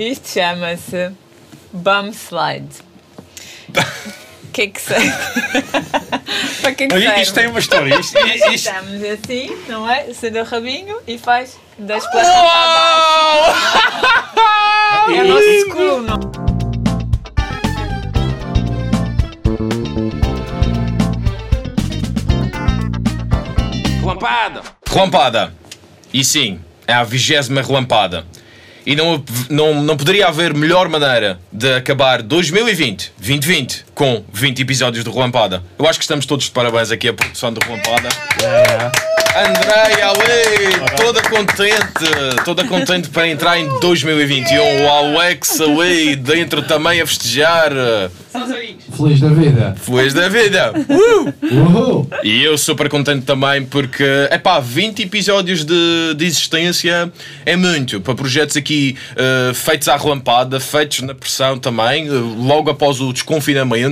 Isto chama-se Bum Slide. O que é que serve? Para que é que serve? isto tem uma história. Isto, isto, Estamos assim, não é? Dá o rabinho e faz das plantas para baixo. É o nosso school, não? Relampada! Relampada. E sim, é a vigésima relampada. E não, não, não poderia haver melhor maneira de acabar 2020, 2020, com 20 episódios de Relampada. Eu acho que estamos todos de parabéns aqui à produção de Relampada. Andréia, ali, toda contente, toda contente para entrar em 2021. O Alex ali dentro também a festejar. Feliz da vida. Feliz da vida! Uh! Uhul. E eu super contente também porque, epá, 20 episódios de, de existência é muito para projetos aqui eh, feitos à relampada, feitos na pressão também, eh, logo após o desconfinamento.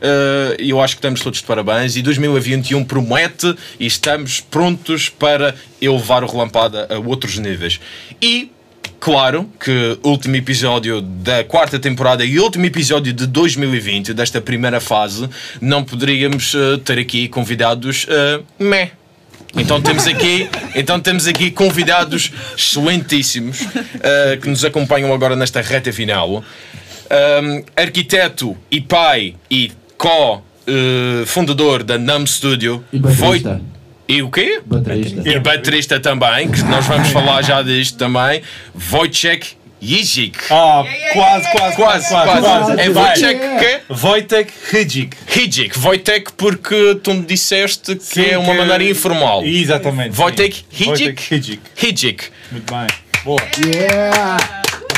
Eh, E eu acho que estamos todos de parabéns. E 2021 promete e estamos prontos para elevar o relampada a outros níveis. E Claro que último episódio da quarta temporada e último episódio de 2020, desta primeira fase, não poderíamos eh, ter aqui convidados uh, meh. Então temos aqui, então temos aqui convidados excelentíssimos eh, que nos acompanham agora nesta reta final. Um, arquiteto e pai e co-fundador da NAM Studio. E baterista. E o quê? Baterista. E baterista também, que nós vamos falar já disto também. Wojciech Jizik. ah, quase, quase, Quase, quase. É Vai. Wojciech quê? Wojtek Hidzik. Hijic. Wojtek porque tu me disseste que Sim, é uma que- maneira informal. Exatamente. Wojtek Hidzik? Wojtek Hidzik. Hijic. Muito bem. Boa. Yeah!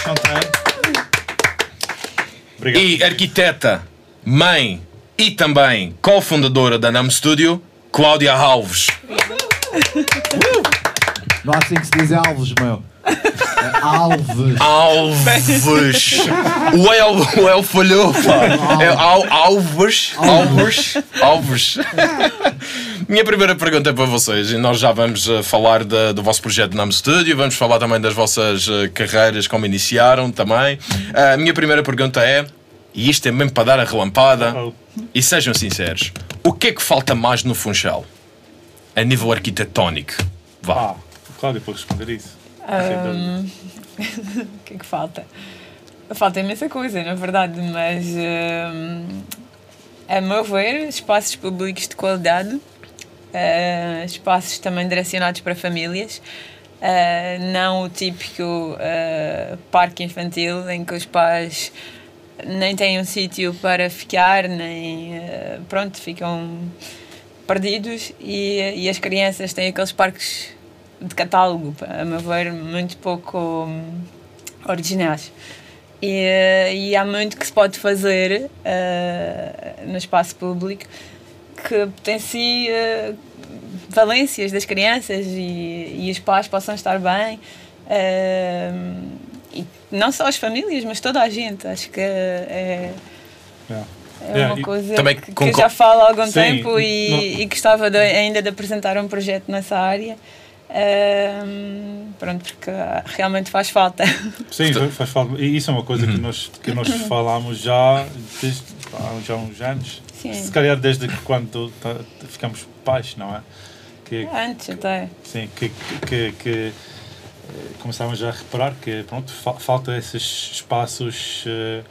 Contente. Obrigado. E arquiteta, mãe e também cofundadora da NAM Studio, Cláudia Alves. Não há assim que se diz Alves, meu. Alves. Alves. O El, o El falhou, pá. É Al, Alves. Alves. Alves. Minha primeira pergunta é para vocês, e nós já vamos eh, falar da- do vosso projeto Nam Studio, vamos falar também das vossas eh, carreiras, como iniciaram também. A minha primeira pergunta é, e isto é mesmo para dar a relampada, Oh. e sejam sinceros, o que é que falta mais no Funchal? A nível arquitetónico. Vá. Ah, o Cláudio pode responder isso. Ahm, O que é que falta? Falta imensa coisa, na verdade, mas ahm, a meu ver, espaços públicos de qualidade, ah, espaços também direcionados para famílias, ah, não o típico ah, parque infantil em que os pais nem têm um sítio para ficar, nem ah, pronto, ficam perdidos e, e as crianças têm aqueles parques de catálogo, a meu ver, muito pouco hum, originais. E, eh, e há muito que se pode fazer eh, no espaço público que potencie valências das crianças e, e os pais possam estar bem. eh, e não só as famílias, mas toda a gente. Acho que é, Yeah. é Yeah, uma e coisa também que, que já falo há algum Sim, tempo e, e gostava de- ainda de apresentar um projeto nessa área. Ahm, pronto, porque realmente faz falta. Sim, faz- faz falta. E isso é uma coisa que nós, que nós falámos já desde há uns anos. Sim. Se calhar desde que quando tá- ficamos pais, não é? Que, Antes até. sim, que, que, que, que, eh, começámos a reparar que pronto, fa- falta esses espaços eh,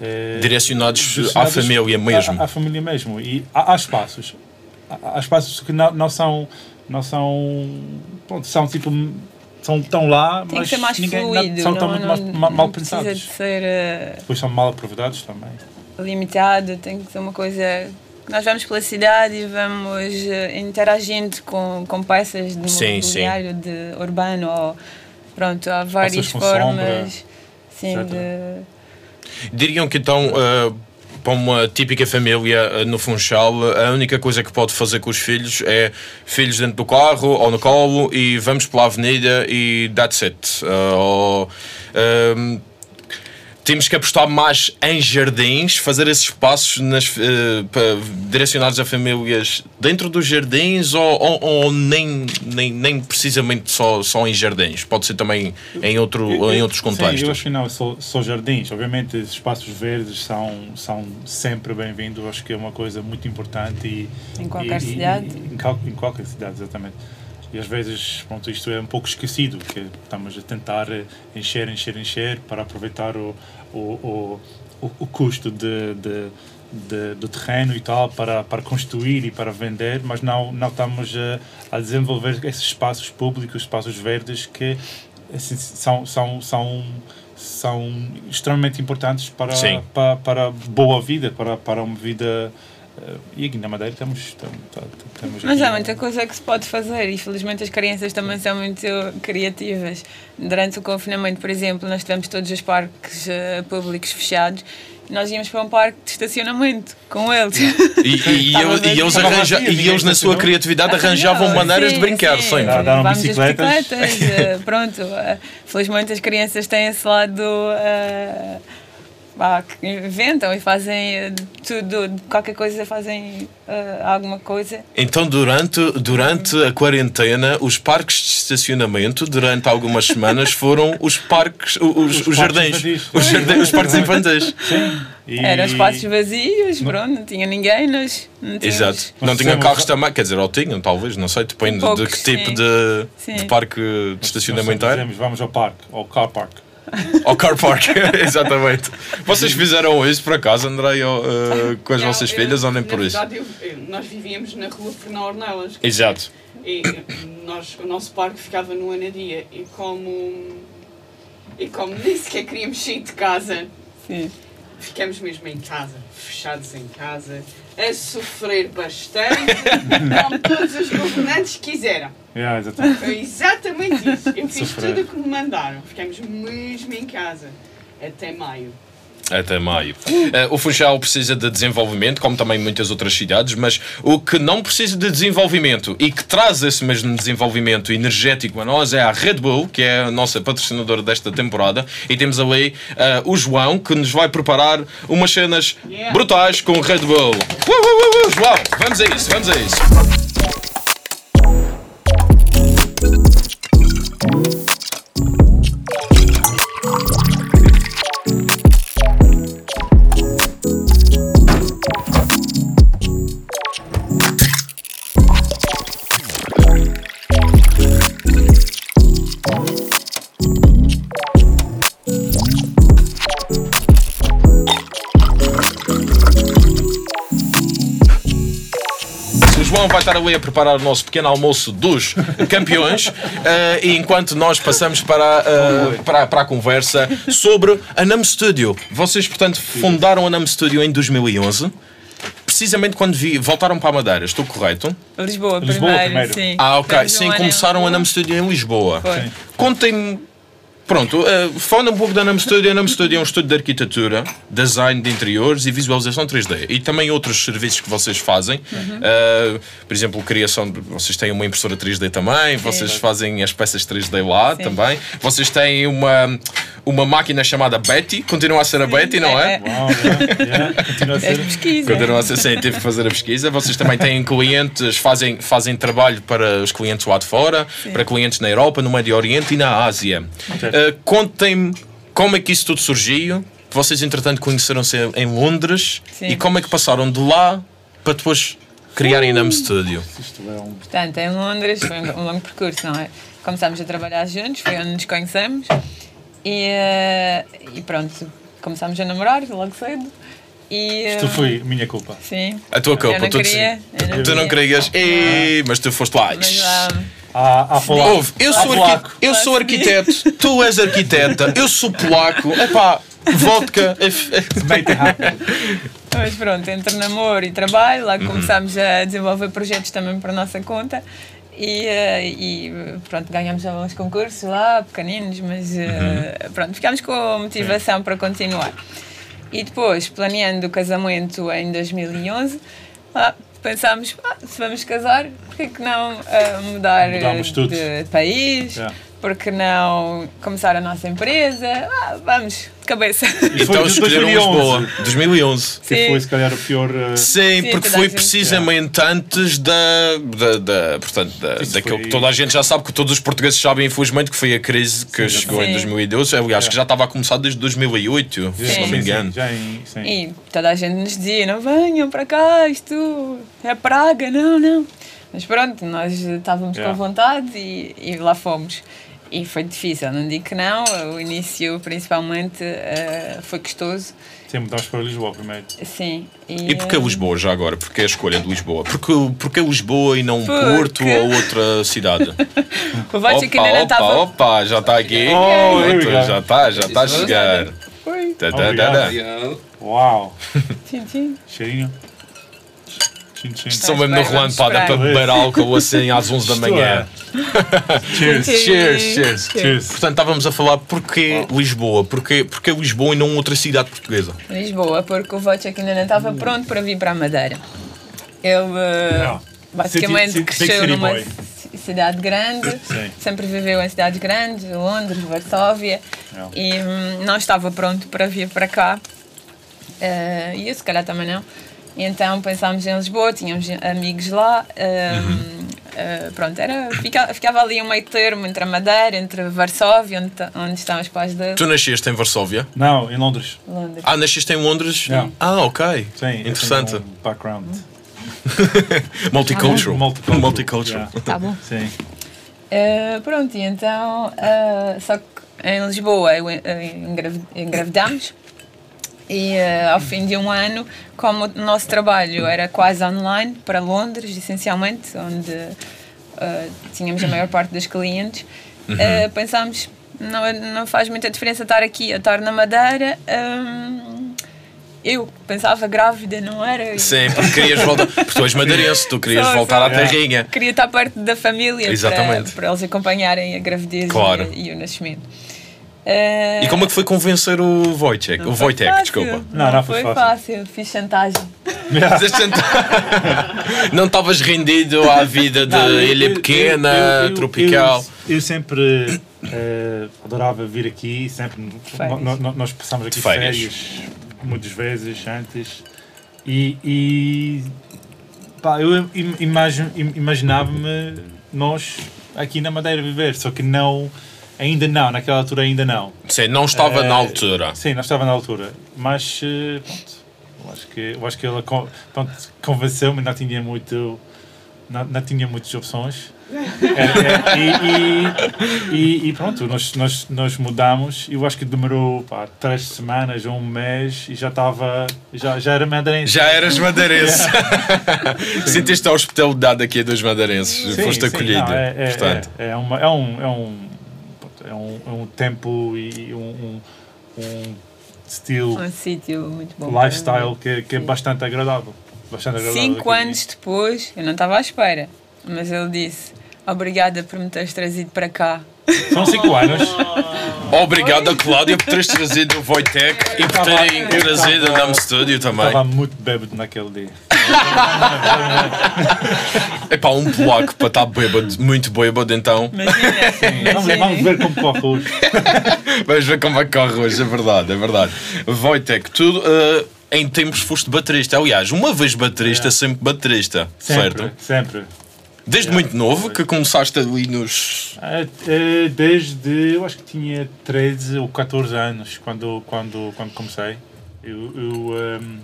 eh, Direcionados à direcionados família mesmo. À, à família mesmo. E há, há espaços. Há, há espaços que não, não são. Não são. Pronto, são tipo. São tão lá, Tem mas que ser mais ninguém, fluido. não, são tão não, muito não, mal, mal, não precisa de pensados. ser eh, Depois são mal aproveitados também. limitado, tem que ser uma coisa. Nós vamos pela cidade e vamos eh, interagindo com, com peças de Sim, mobiliário de urbano ou pronto, há várias com formas sombra, sim, de, Diriam que então, eh, para uma típica família eh, no Funchal, a única coisa que pode fazer com os filhos é filhos dentro do carro ou no colo e vamos pela avenida e that's it. Eh, ou, ehm, temos que apostar mais em jardins, fazer esses espaços nas, eh, pa- direcionados a famílias dentro dos jardins ou, ou- ou nem, nem, nem precisamente só, só em jardins? Pode ser também em, outro, Eu- em outros Sim, eu contextos. acho que não, só, só jardins. Obviamente, os espaços verdes são, são sempre bem-vindos. Acho que é uma coisa muito importante. E, Em qualquer e- e- cidade. em, qual- em qualquer cidade, exatamente. E às vezes, pronto, isto é um pouco esquecido, que estamos a tentar eh, encher, encher, encher para aproveitar o, o, o, o, custo de, de, de- do terreno e tal para, para construir e para vender, mas não, não estamos a, a desenvolver esses espaços públicos, espaços verdes que assim, são, são, são, são extremamente importantes para, Sim. para, para a boa vida, para, para uma vida. Eh, E aqui na Madeira temos. temos, temos Mas há um- muita coisa que se pode fazer e felizmente as crianças também são muito criativas. Durante o confinamento, por exemplo, nós tivemos todos os parques eh, públicos fechados e nós íamos para um parque de estacionamento com eles. E, e, eles, e, eles, arranja, e eles, na sua criatividade, arranjavam Sim, maneiras de brincar sim. sempre. Dá- Daram Vamos de bicicletas. bicicletas, eh, pronto. eh, Felizmente as crianças têm esse lado eh, inventam e fazem eh, tudo, qualquer coisa, fazem eh, alguma coisa. Então, durante, durante a quarentena, os parques de estacionamento, durante algumas semanas, foram os parques, os, os, parques jardins. Os, jardins, os parques infantis. E- Eram espaços vazios, pronto, não tinha ninguém, nós não tínhamos- Exato. Não fizemos- carros também, quer dizer, ou tinham, talvez, não sei, depende de Poucos, que tipo sim. de, Sim. de parque de estacionamento era. vamos ao parque, ao car park. Ou car park, exatamente. Vocês fizeram isso por acaso, André, ou, eh, com as Não, vossas eu- filhas ou nem por isso? verdade, eu- nós vivíamos na rua Fernão Ornelas Exato. e nós, o nosso parque ficava no Anadia e como, e como nem sequer queríamos sair de casa, Sim. ficamos mesmo em casa, fechados em casa, a sofrer bastante, como todos os governantes quiseram. Yeah, exatamente. Foi exatamente isso. Eu fiz Sofrer. tudo o que me mandaram. Ficamos mesmo em casa. Até maio. Até maio. Eh, o Funchal precisa de desenvolvimento, como também muitas outras cidades, mas o que não precisa de desenvolvimento e que traz esse mesmo desenvolvimento energético a nós é a Red Bull, que é a nossa patrocinadora desta temporada, e temos ali eh, o João, que nos vai preparar umas cenas Yeah. brutais com o Red Bull. Uh, uh, uh, uh, João, vamos a isso, vamos a isso. O João estar ali a preparar o nosso pequeno almoço dos campeões, eh, e enquanto nós passamos para, eh, para, para a conversa sobre a NAM Studio. Vocês, portanto, fundaram a NAM Studio em 2011, precisamente quando vi, voltaram para a Madeira, estou correto? Lisboa, Lisboa primeiro, primeiro. sim. Ah, ok. Sim, começaram a. NAM Studio em Lisboa. Contem-me. Pronto, uh, fala um pouco da NAM Studio. A NAM Studio é um estúdio de arquitetura, design de interiores e visualização 3D. E também outros serviços que vocês fazem. Uh, por exemplo, criação. De, vocês têm uma impressora 3D também. Vocês fazem as peças 3D lá Sim. também. Vocês têm uma, uma máquina chamada Betty. Continua a ser a Betty, não é? É, Uau, yeah, yeah, continua a É ser. pesquisa. Continua a ser assim, teve que fazer a pesquisa. Vocês também têm clientes, fazem, fazem trabalho para os clientes lá de fora, para clientes na Europa, no Médio Oriente e na Ásia. Uh, Contem-me como é que isso tudo surgiu. Vocês, entretanto, conheceram-se em Londres Sim. e como é que passaram de lá para depois criarem a NAM Studio. Isto é um. Portanto, em Londres foi um um longo percurso, não é? Começámos a trabalhar juntos, foi onde nos conhecemos e, eh, e pronto, começámos a namorar logo cedo. E, Isto eh, foi minha culpa. Sim. A tua Eu culpa, não tu, queria, eu não tu não queria. querias, mas tu foste lá. Mas ah, Há, há polaco. Ouve, eu sou, polaco. eu sou arquiteto, tu és arquiteta, eu sou polaco, epá, vodka. rápido. mas pronto, entre namoro e trabalho, Uhum. lá começámos a desenvolver projetos também para a nossa conta. E, eh, e pronto, ganhámos alguns concursos lá, pequeninos, mas eh, Uhum. pronto, ficámos com motivação para continuar. E depois, planeando o casamento em 2011, lá pensámos, ah, se vamos casar, por que não ah, mudar tudo. de país? Yeah. porque não começar a nossa empresa? Ah, vamos, de cabeça. E foi Então escolheram 2011. Lisboa. 2011. Que Sim. foi se calhar o pior. uh, Sim, Sim, porque foi precisamente antes da, da, da- portanto, da, daquilo foi- que toda a gente já sabe, que todos os portugueses sabem, infelizmente, que foi a crise que Sim, chegou em Sim. 2012. Aliás, que já estava a começar desde 2008, se não me sim, engano. já em, sim. E toda a gente nos dizia: não venham para cá, isto é praga, não, não. Mas pronto, nós estávamos Yeah. com vontade e, e lá fomos. E foi difícil, não digo que não. O início, principalmente, eh, foi custoso. Sim, mudámos para Lisboa primeiro. Sim. E porquê eh, Lisboa já agora? Porquê a escolha de Lisboa? Porque, porque Lisboa e não Porque- Porto ou outra cidade? O Vote que ainda não opa, estava. opa, já está aqui. Oh, go. já está, já está a chegar. Oi. Tá, tá, tá, tá. Uau! Tchim, tchim. Cheirinho. Tchim, tchim. Estou mesmo no Rolando Pada para beber álcool assim às 11 da manhã. Cheers. Cheers, cheers. Cheers. Portanto, estávamos a falar porquê Lisboa? Porquê, porquê Lisboa e não outra cidade portuguesa? Lisboa, porque o Vote que ainda não estava pronto para vir para a Madeira. Ele eh, Não. basicamente City- city- cresceu numa boy. ci- cidade grande, Sim. sempre viveu em cidades grandes, Londres, Varsóvia, Não. e hum, não estava pronto para vir para cá. Eh, e eu, se calhar, também não. E então pensámos em Lisboa, tínhamos amigos lá. hum, eh, pronto, era, fica- ficava ali um meio termo entre a Madeira, entre Varsóvia, onde, onde estão os pais dele, Tu nasceste em Varsóvia? Não, em Londres. Londres. Ah, nasceste em Londres? Não. Ah, ok. Sim, eu Interessante. tenho um background. Multicultural. Multicultural. Multicultural. Yeah. Tá bom. Sim. Eh, pronto, e então, eh, só que em Lisboa eu, eh, engrav- engravidamos e eh, ao fim de um ano, como o nosso trabalho era quase online para Londres, essencialmente, onde eh, tínhamos a maior parte dos clientes, eh, pensámos não, não faz muita diferença estar aqui a estar na Madeira. hum, eu pensava grávida, não era? Sim, porque querias voltar. Porque tu és madeirense, tu querias Sou, voltar sou. à terrinha. Queria estar perto da família Exatamente. Para, para eles acompanharem a gravidez Claro. e, e o nascimento. Eh, E como é que foi convencer o Wojciech? não O Wojtek, fácil. desculpa. Não, não foi foi fácil. fácil. Fiz chantagem. Não estavas rendido à vida de Não, ilha eu- pequena, eu- eu- tropical. Eu, eu sempre eh, adorava vir aqui, sempre. Férias. no- no- nós passamos aqui De férias. férias. muitas vezes antes. E. e pá, eu im- imagino- im- imaginava-me nós aqui na Madeira viver, só que não. Ainda não, naquela altura ainda não. Sim, não estava Eh, na altura. Sim, não estava na altura. Mas eh, pronto, eu acho que, eu acho que ela convenceu-me, não tinha muito. Não, não tinha muitas opções. É, é, e, e, e, pronto, nós, nós, nós mudamos. Eu acho que demorou pá, três semanas ou um mês e já estava. Já, já era madeirense. Já eras madeirense. Sentiste a hospitalidade aqui dos madeirenses. Sim, Foste sim, acolhido. não, é, é, portanto. é, é, uma, é, um, é, um, é, um, é um tempo e um, um, um estilo, Um sítio muito bom. lifestyle que, que é bastante agradável. Bastante agradável Cinco anos depois, eu não estava à espera, mas ele disse: Obrigada por me teres trazido para cá. São cinco anos. Obrigado a Cláudia por teres trazido o Wojtek e por terem trazido a Nam Studio também. Estava muito bêbado naquele dia. É pá, um polaco para estar bêbado, muito bêbado, então. Imagina, Vamos, ver- vamos ver como corre hoje. Vamos ver como é que corre hoje, é verdade, é verdade. Wojtek, tu eh, em tempos foste baterista. Aliás, uma vez baterista, sempre baterista, Sempre, certo? sempre. Desde muito novo que começaste ali nos. Eh, Desde, eu acho que tinha 13 ou 14 anos quando, quando, quando comecei. Eu, eu, ehm,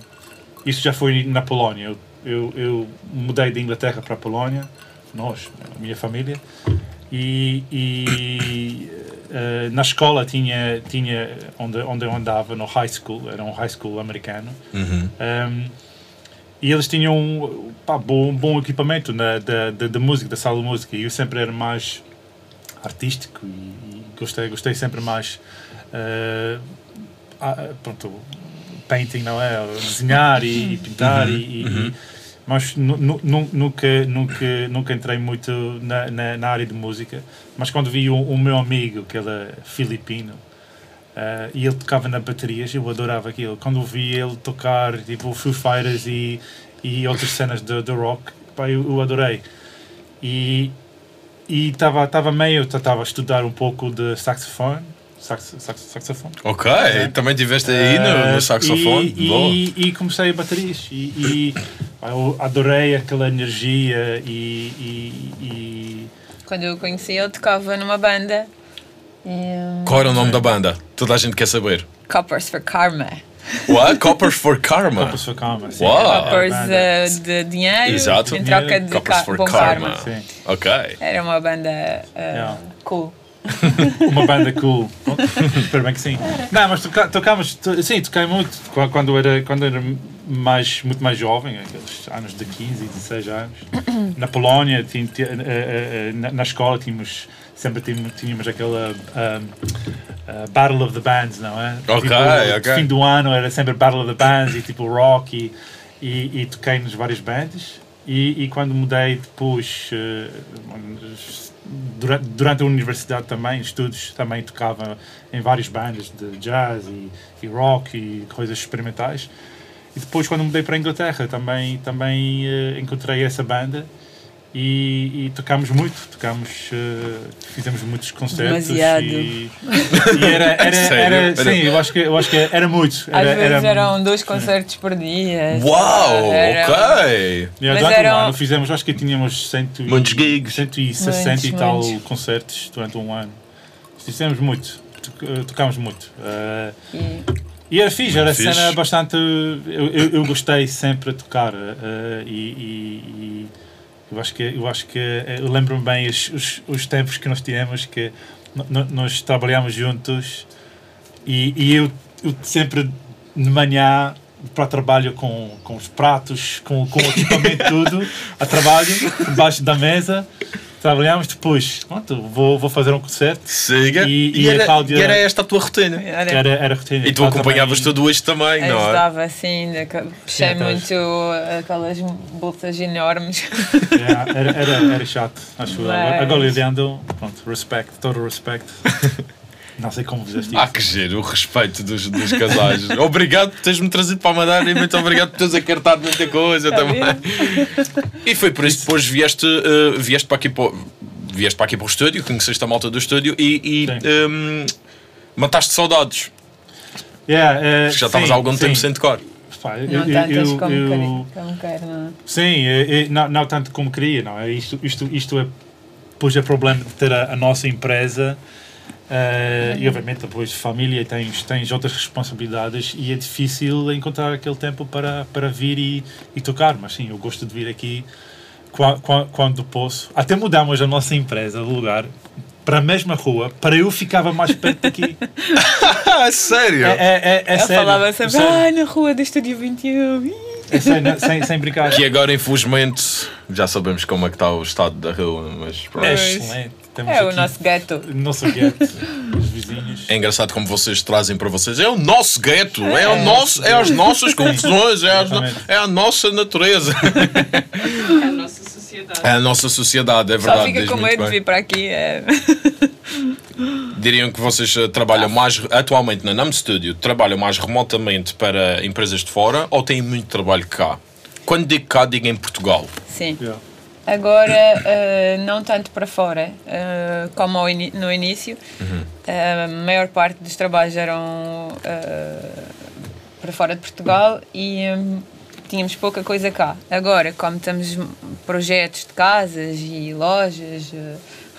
isso já foi na Polónia. Eu, eu, eu mudei da Inglaterra para a Polónia, nós, a minha família, e, e, eh, na escola tinha, tinha onde, onde eu andava, no high school, era um high school americano, Uhum. um, e eles tinham um bom, bom equipamento na, da, da, da música, da sala de música, e eu sempre era mais artístico e, e gostei, gostei sempre mais. ah, pronto, painting, não é? Desenhar e, e pintar, e, e- e- mas nu- nu- nu- nunca, nunca, nunca entrei muito na, na, na área de música. Mas quando vi o, o meu amigo, que ele é filipino, ah, e ele tocava na baterias, eu adorava aquilo. Quando vi ele tocar tipo Foo Fighters e, e outras cenas de, de rock, pá, eu, eu adorei. E, estava tava meio, estava a estudar um pouco de saxofone. Sax, sax, saxofone. Ok, também tiveste aí no, Eh, no saxofone. E, Boa. e, e comecei a baterias. E, e eu adorei aquela energia e, e, e Quando eu o conheci, ele tocava numa banda. E, um, Qual era o nome da banda? Toda a gente quer saber. Coppers for Karma. What? Coppers for Karma. Copas for Karma. sim. Uau. Coppers eh, de dinheiro Exato. em troca de Coppers ca for bom Karma. karma. Sim. Ok. Era uma banda eh, Yeah. cool. Uma banda cool. Espero bem que sim. Não, mas toca, tocámos, to- sim, toquei muito qua- quando era, quando era mais, muito mais jovem, aqueles anos de 15, 16 anos. Na Polónia, tin- ti- eh, eh, eh, na, na escola, tínhamos, sempre tínhamos, tínhamos aquela um, uh, Battle of the Bands, não é? Ok, tipo, ok. Fim do ano era sempre Battle of the Bands e tipo rock e, e, e toquei nas várias bandas. E, e quando mudei depois, eh, durante, durante a universidade também, estudos, também tocava em várias bandas de jazz e, e rock e coisas experimentais. E depois, quando mudei para a Inglaterra, também, também eh, encontrei essa banda e, e tocámos muito, tocámos, eh, fizemos muitos concertos. Demasiado. E, e era, era, Sério? era, Era- sim, eu acho que, eu acho que era muito. Às Era, vezes era- eram dois concertos por dia. Uau, Era- ok. Yeah, Mas durante eram- um ano fizemos, acho que tínhamos cento e- Muitos gigs. 160 e Muitos, tal muitos. concertos durante um ano. Fizemos muito, eh, tocámos muito. Eh, E e era fixe, era Fixe. cena bastante. Eu, eu, eu gostei sempre de tocar e, e- e eu acho que eu acho que eh, eu lembro-me bem os, os, os tempos que nós tivemos que nós trabalhámos juntos e, e eu, eu sempre de manhã para trabalho com, com os pratos, com, com o equipamento tudo, a trabalho, debaixo da mesa. Trabalhámos depois, pronto, vou, vou fazer um concerto. Siga. E- E, e a era, Cláudia- e era esta a tua rotina. era, Era, era rotina. E tu acompanhavas também- tudo isto também, não é? ajudava assim, que- puxei atrás. muito aquelas bolsas enormes. Yeah, era, era, era chato, acho eu. Mas- Agora olhando, pronto, respect, todo o respeito. Não sei como fizeste Ah, isso. que giro, o respeito dos, dos casais. obrigado por teres-me trazido para a Madeira e muito obrigado por teres acartado muita coisa Tá também. E foi por isso que depois vieste, eh, vieste, para aqui para, o- vieste para aqui para o estúdio, conheceste a malta do estúdio e, e Sim. ehm, mataste saudades. Yeah, eh, Já estavas sim, há algum sim. tempo sem. Pá, eu- Não eu- tantas eu- como, eu- quero, como quero, não é? Sim, não, não tanto como queria, não é? Isto, isto, isto é, depois é problema de ter a, a nossa empresa eh, e obviamente depois família tens, tens outras responsabilidades e é difícil encontrar aquele tempo para, para vir e, e tocar, mas sim, eu gosto de vir aqui qua- qua- quando posso. Até mudamos a nossa empresa de lugar para a mesma rua, para eu ficava mais perto daqui. Ah, sério? É, é, é, é Ele sério. falava é sempre, sério. ah, na rua do Estúdio 21. Ih, É sério, sem, sem brincar. Que agora, infelizmente, já sabemos como é que está o estado da rua, mas pronto. É excelente. Temos É o nosso gueto. nosso gueto, os vizinhos. É engraçado como vocês trazem para vocês. É o nosso gueto, é, o nosso, é as nossas confusões, é, as é a nossa natureza. É a nossa sociedade. É a nossa sociedade, é Só verdade. fica diz com medo de vir para aqui. É. Diriam que vocês eh, trabalham mais atualmente na NAM Studio, trabalham mais remotamente para empresas de fora ou têm muito trabalho cá? Quando digo cá, digo em Portugal. Sim. Yeah. Agora, eh, não tanto para fora, eh, como no início. Eh, a maior parte dos trabalhos eram para fora de Portugal e hum, tínhamos pouca coisa cá. Agora, como temos projetos de casas e lojas,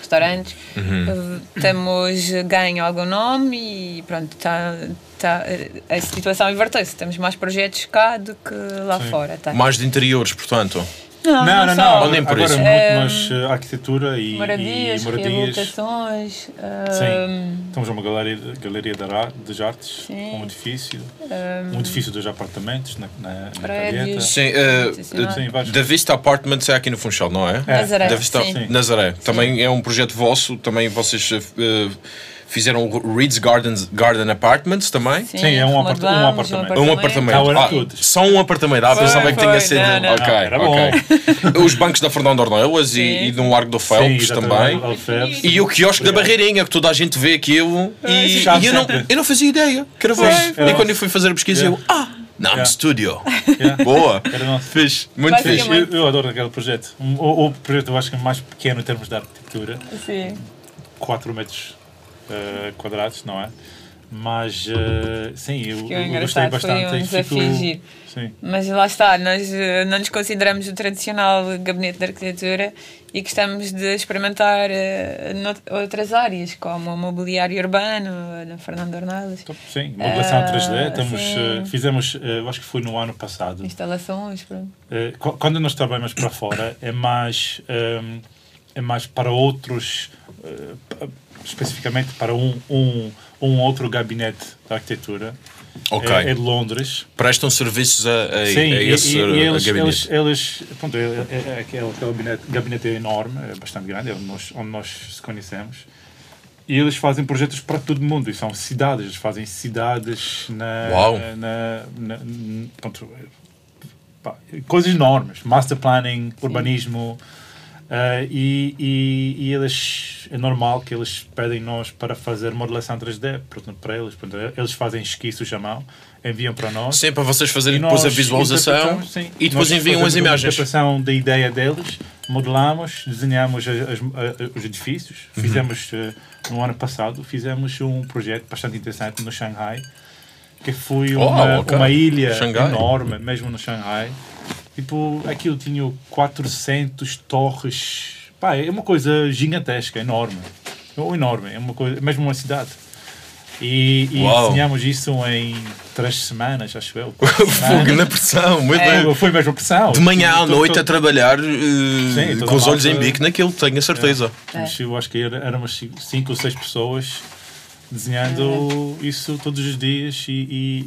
restaurantes, eh, temos ganho algum nome e pronto, tá, tá, eh, a situação inverteu-se. Temos mais projetos cá do que lá Sim. fora. Tá? Mais de interiores, portanto. Não, Não, não, não. Nem por Agora isso. é Ehm, muito mais eh, arquitetura e, Moradias, e moradias. reabilitações. Sim. hum, Temos uma galeria, galeria de, de artes, Sim. um edifício, hum, um edifício dos apartamentos na, na, na Prédios. Calheta. Sim, eh, Sim, vários. da Vista Apartments é aqui no Funchal, não é? É. Nazaré, Da Vista sim. Sim. Nazaré. Também é um projeto vosso, também vocês eh, fizeram o Reed's Gardens, Garden Apartments também. Sim, Sim, é um apart- um apartamento. Um apartamento. Não, Ah, todos. só um apartamento. Ah, Foi, pensava que tinha sido. não, não. Ok, Não, era ok. Os bancos da Fernando Ornelas e, Sim. e de um Largo do Sim, Phelps exatamente, também. E o quiosque da. Barreirinha, que toda a gente vê aquilo. E, Chave e eu, não, eu não fazia ideia que era Sim, E quando eu fui fazer a pesquisa, eu. Ah! Nam Yeah. Studio. Yeah. Boa. Era nosso. Fixe. Muito fixe. Eu, eu adoro aquele projeto. Um- O, o projeto eu acho que é mais pequeno em termos de arquitetura, Sim. 4 metros eh, quadrados, não é? Mas eh, sim, eu, eu gostei engraçado, foi bastante. um desafio giro. Sim. Mas lá está, nós eh, não nos consideramos o tradicional gabinete de arquitetura e gostamos de experimentar nout- outras áreas, como o mobiliário urbano, na Fernando Ornelas, Então, Sim, modelação Ah, 3D. Estamos, sim. eh, fizemos, eu acho que foi no ano passado. instalações, pronto. Qu- quando nós trabalhamos para fora é mais ehm, é mais para outros pa- especificamente para um, um, um outro gabinete de arquitetura Ok. é, é de Londres Prestam serviços a, a, sim a esse e- e eles, gabinete. eles, eles pronto, é, é, é aquele, aquele gabinete, gabinete é enorme é bastante grande é onde nós, onde nós se conhecemos e eles fazem projetos para todo mundo e são cidades eles fazem cidades na, Uau. na, na- n- pronto, pá, coisas enormes master planning urbanismo ah, e, e, e eles é normal que eles pedem nós para fazer modelação 3D portanto, para eles portanto, eles fazem esquiços à mão enviam para nós Sim, para vocês fazerem depois a visualização sim. e depois enviam as imagens. interpretação da ideia deles, modelamos, desenhamos as- as- a- os edifícios. Uhum. Fizemos, eh, no ano passado, fizemos um projeto bastante interessante no Shanghai, que foi Oh, uma, ok. uma ilha Xangai. enorme, mesmo no Shanghai. Tipo, aquilo tinha 400 torres. Pá, é uma coisa gigantesca, enorme. Ou enorme, é uma coisa, mesmo uma cidade. E, e Uau. desenhamos isso em três semanas, acho eu. Fogo na pressão, muito bem. É, foi mesmo pressão. De manhã à Todo- noite a trabalhar uh, Sim, com os olhos em bico naquilo, tenho a certeza. Mas eu acho que éramos cinco ou seis pessoas desenhando isso todos os dias e,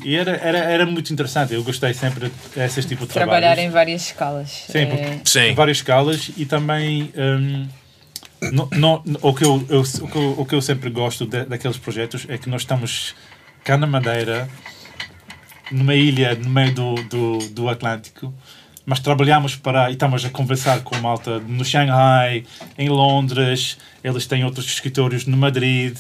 e- e era, era, era muito interessante. Eu gostei sempre desses tipos de Trabalhar em trabalhos. várias escalas. Sim, É, Sim. em várias escalas e também hum, no- no- o, que eu, eu- o, que eu, o que eu sempre gosto de- daqueles projetos é que nós estamos cá na Madeira, numa ilha no meio do, do, do Atlântico, mas trabalhamos para e estamos a conversar com malta no Shanghai, em Londres, eles têm outros escritórios no Madrid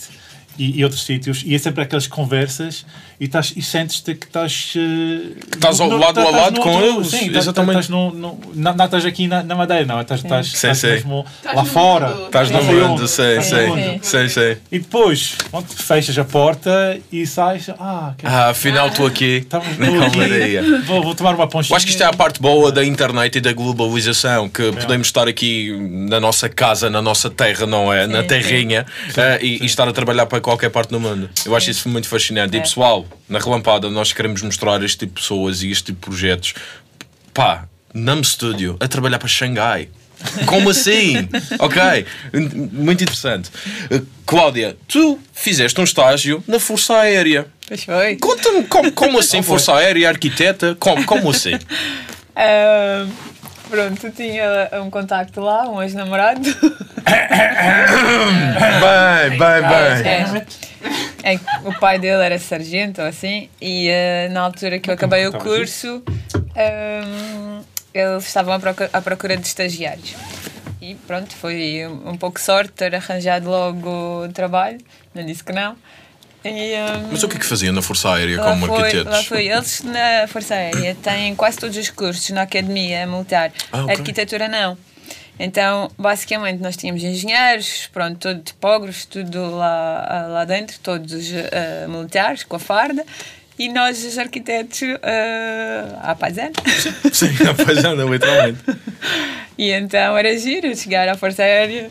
e, e outros sítios, e é sempre aquelas conversas e, estás, e sentes-te que estás. eh, Estás ao no- lado a lado com outro- eles, Sim, estás- exatamente. estás no, no, não, não estás aqui na, na Madeira, não, estás, estás, Sim, estás sim. mesmo Estás lá fora. Estás no mundo, sei, sei, sei. E depois, fechas a porta e sais, ah, que- Ah, afinal estou aqui estamos na estou aqui. calmaria. Vou, vou tomar uma ponchinha. Eu acho que isto é a parte boa da internet e da globalização, que podemos estar aqui na nossa casa, na nossa terra, não é? na Sim, terrinha, eh, e, e estar a trabalhar para qualquer parte do mundo. Eu acho isso muito fascinante. E É. na relampada, nós queremos mostrar este tipo de pessoas e este tipo de projetos. Pá, Nam Studio, a trabalhar para Xangai. Como assim? ok, muito interessante. Eh, Cláudia, tu fizeste um estágio na Força Aérea. Conta-me como, como assim, Força Aérea, arquiteta? Como, como assim? Ah, pronto, tinha um contacto lá, um ex-namorado. Bem, bem, bem. É, é, o pai dele era sargento ou assim, e ah, na altura que eu acabei o curso, ah, eles estavam à procura, à procura de estagiários. E pronto, foi um, um pouco sorte ter arranjado logo o trabalho, não disse que não. E, ah, Mas o que é que faziam na Força Aérea como foi, arquitetos? lá foi. Eles na Força Aérea têm quase todos os cursos na academia militar. Ah, ok. Arquitetura não. Então, basicamente, nós tínhamos engenheiros, pronto, todo tipógrafos, tudo lá, lá dentro, todos ah, militares, com a farda, e nós, os arquitetos, uh, à paisana. Sim, apaixona, literalmente. E então era giro chegar à Força Aérea.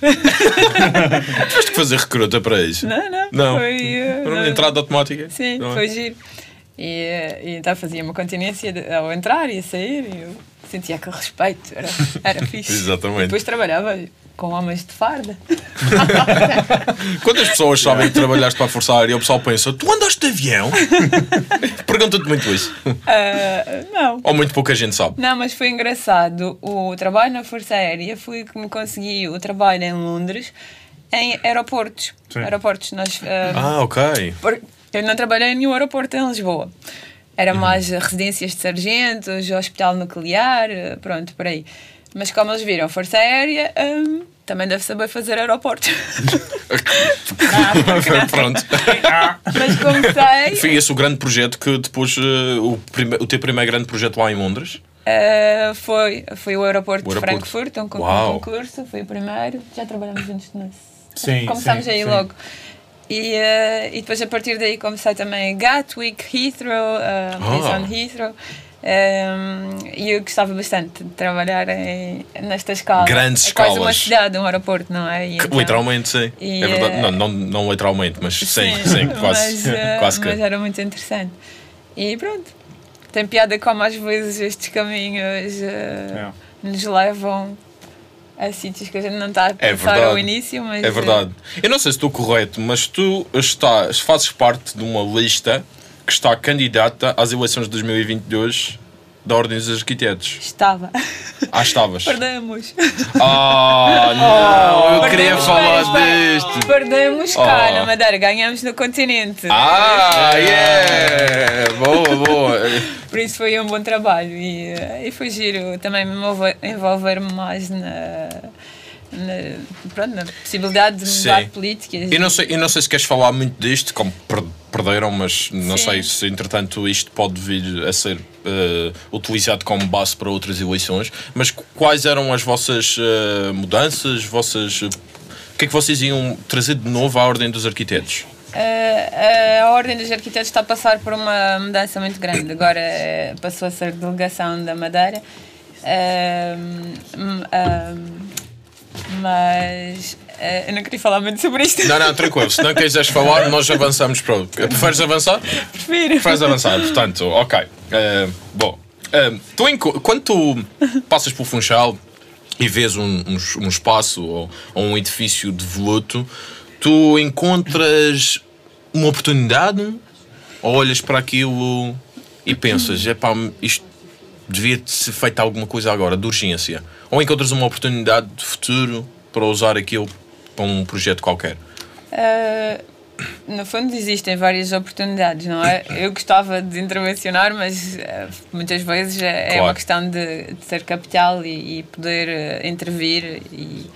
Tiveste que fazer recruta para isso? Não, não. Não. Foi, uh, não. entrada automática? Sim, Não é? foi giro. E, eh, e então fazia uma continência de- ao entrar e a sair e eu sentia aquele respeito, era, era fixe. Exatamente. E depois trabalhava com homens de farda. Quando as pessoas sabem que trabalhaste para a Força Aérea, o pessoal pensa: tu andaste de avião? Pergunta-te muito isso. Ah, não. Ou muito pouca gente sabe. Não, mas foi engraçado. O trabalho na Força Aérea foi que me consegui o trabalho em Londres em aeroportos. Sim. Aeroportos. Nós, ah, Ah, ok. Por- Eu não trabalhei em nenhum aeroporto em Lisboa. Era Uhum. mais residências de sargentos, hospital nuclear, eh, pronto, por aí. Mas como eles viram Força Aérea, hum, também deve saber fazer aeroportos. Pronto. Mas comecei. Foi esse o grande projeto que depois, eh, o, prime- o teu primeiro grande projeto lá em Londres. Uh, foi, foi o aeroporto, O aeroporto. de Frankfurt, um, Uau. um concurso, foi o primeiro. Já trabalhamos juntos nesse. Sim, Começámos sim, aí sim. logo. E, uh, e depois a partir daí comecei também Gatwick, Heathrow, uh, Ah. Prison Heathrow. Um, e eu gostava bastante de trabalhar em, nesta escala. Grandes é quase uma escalas. cidade, um aeroporto, não é? E então- literalmente, sim. E, é verdade. eh, Não, não, não literalmente, mas sim, sim, quase. Mas, uh, quase que. mas era muito interessante. E pronto. Tem piada como às vezes estes caminhos uh, É. nos levam a sítios que a gente não está a É pensar verdade. ao início, mas É verdade. Eu não sei se estou correto, mas tu estás, fazes parte de uma lista que está candidata às eleições de 2022 da Ordem dos Arquitetos. estava. Ah, estavas. Perdemos. Ah, não, eu queria falar deste. Perdemos cá Oh. na Madeira, ganhamos no continente. Ah, yeah! Boa, boa. Por isso foi um bom trabalho e, eh, e foi giro também me envolver- mais na, na, pronto, na possibilidade de mudar Sim. políticas. Eu não, sei, eu não sei se queres falar muito disto, como per- perderam, mas não Sim. sei se entretanto isto pode vir a ser eh, utilizado como base para outras eleições. Mas qu- quais eram as vossas eh, mudanças? Vossas, eh, o que é que vocês iam trazer de novo à Ordem dos Arquitetos? A, Ordem dos Arquitetos está a passar por uma mudança muito grande. Agora passou a ser delegação da Madeira. Ahm, ahm, mas eh, eu não queria falar muito sobre isto. Não, não, tranquilo. Se não quiseres falar, nós avançamos para o. Preferes avançar? Prefiro. Preferes avançar, portanto, ok. Eh, bom, eh, tu, enco- quando tu passas pelo Funchal e vês um, um, um espaço ou, ou um edifício de voluto, tu encontras uma oportunidade ou olhas para aquilo e pensas, epá, isto devia ser feito alguma coisa agora, de urgência. Ou encontras uma oportunidade de futuro para usar aquilo para um projeto qualquer. Uh, no fundo existem várias oportunidades, não é? Eu gostava de intervencionar, mas uh, muitas vezes é, é Claro. uma questão de, de ter capital e, e poder uh, intervir. E,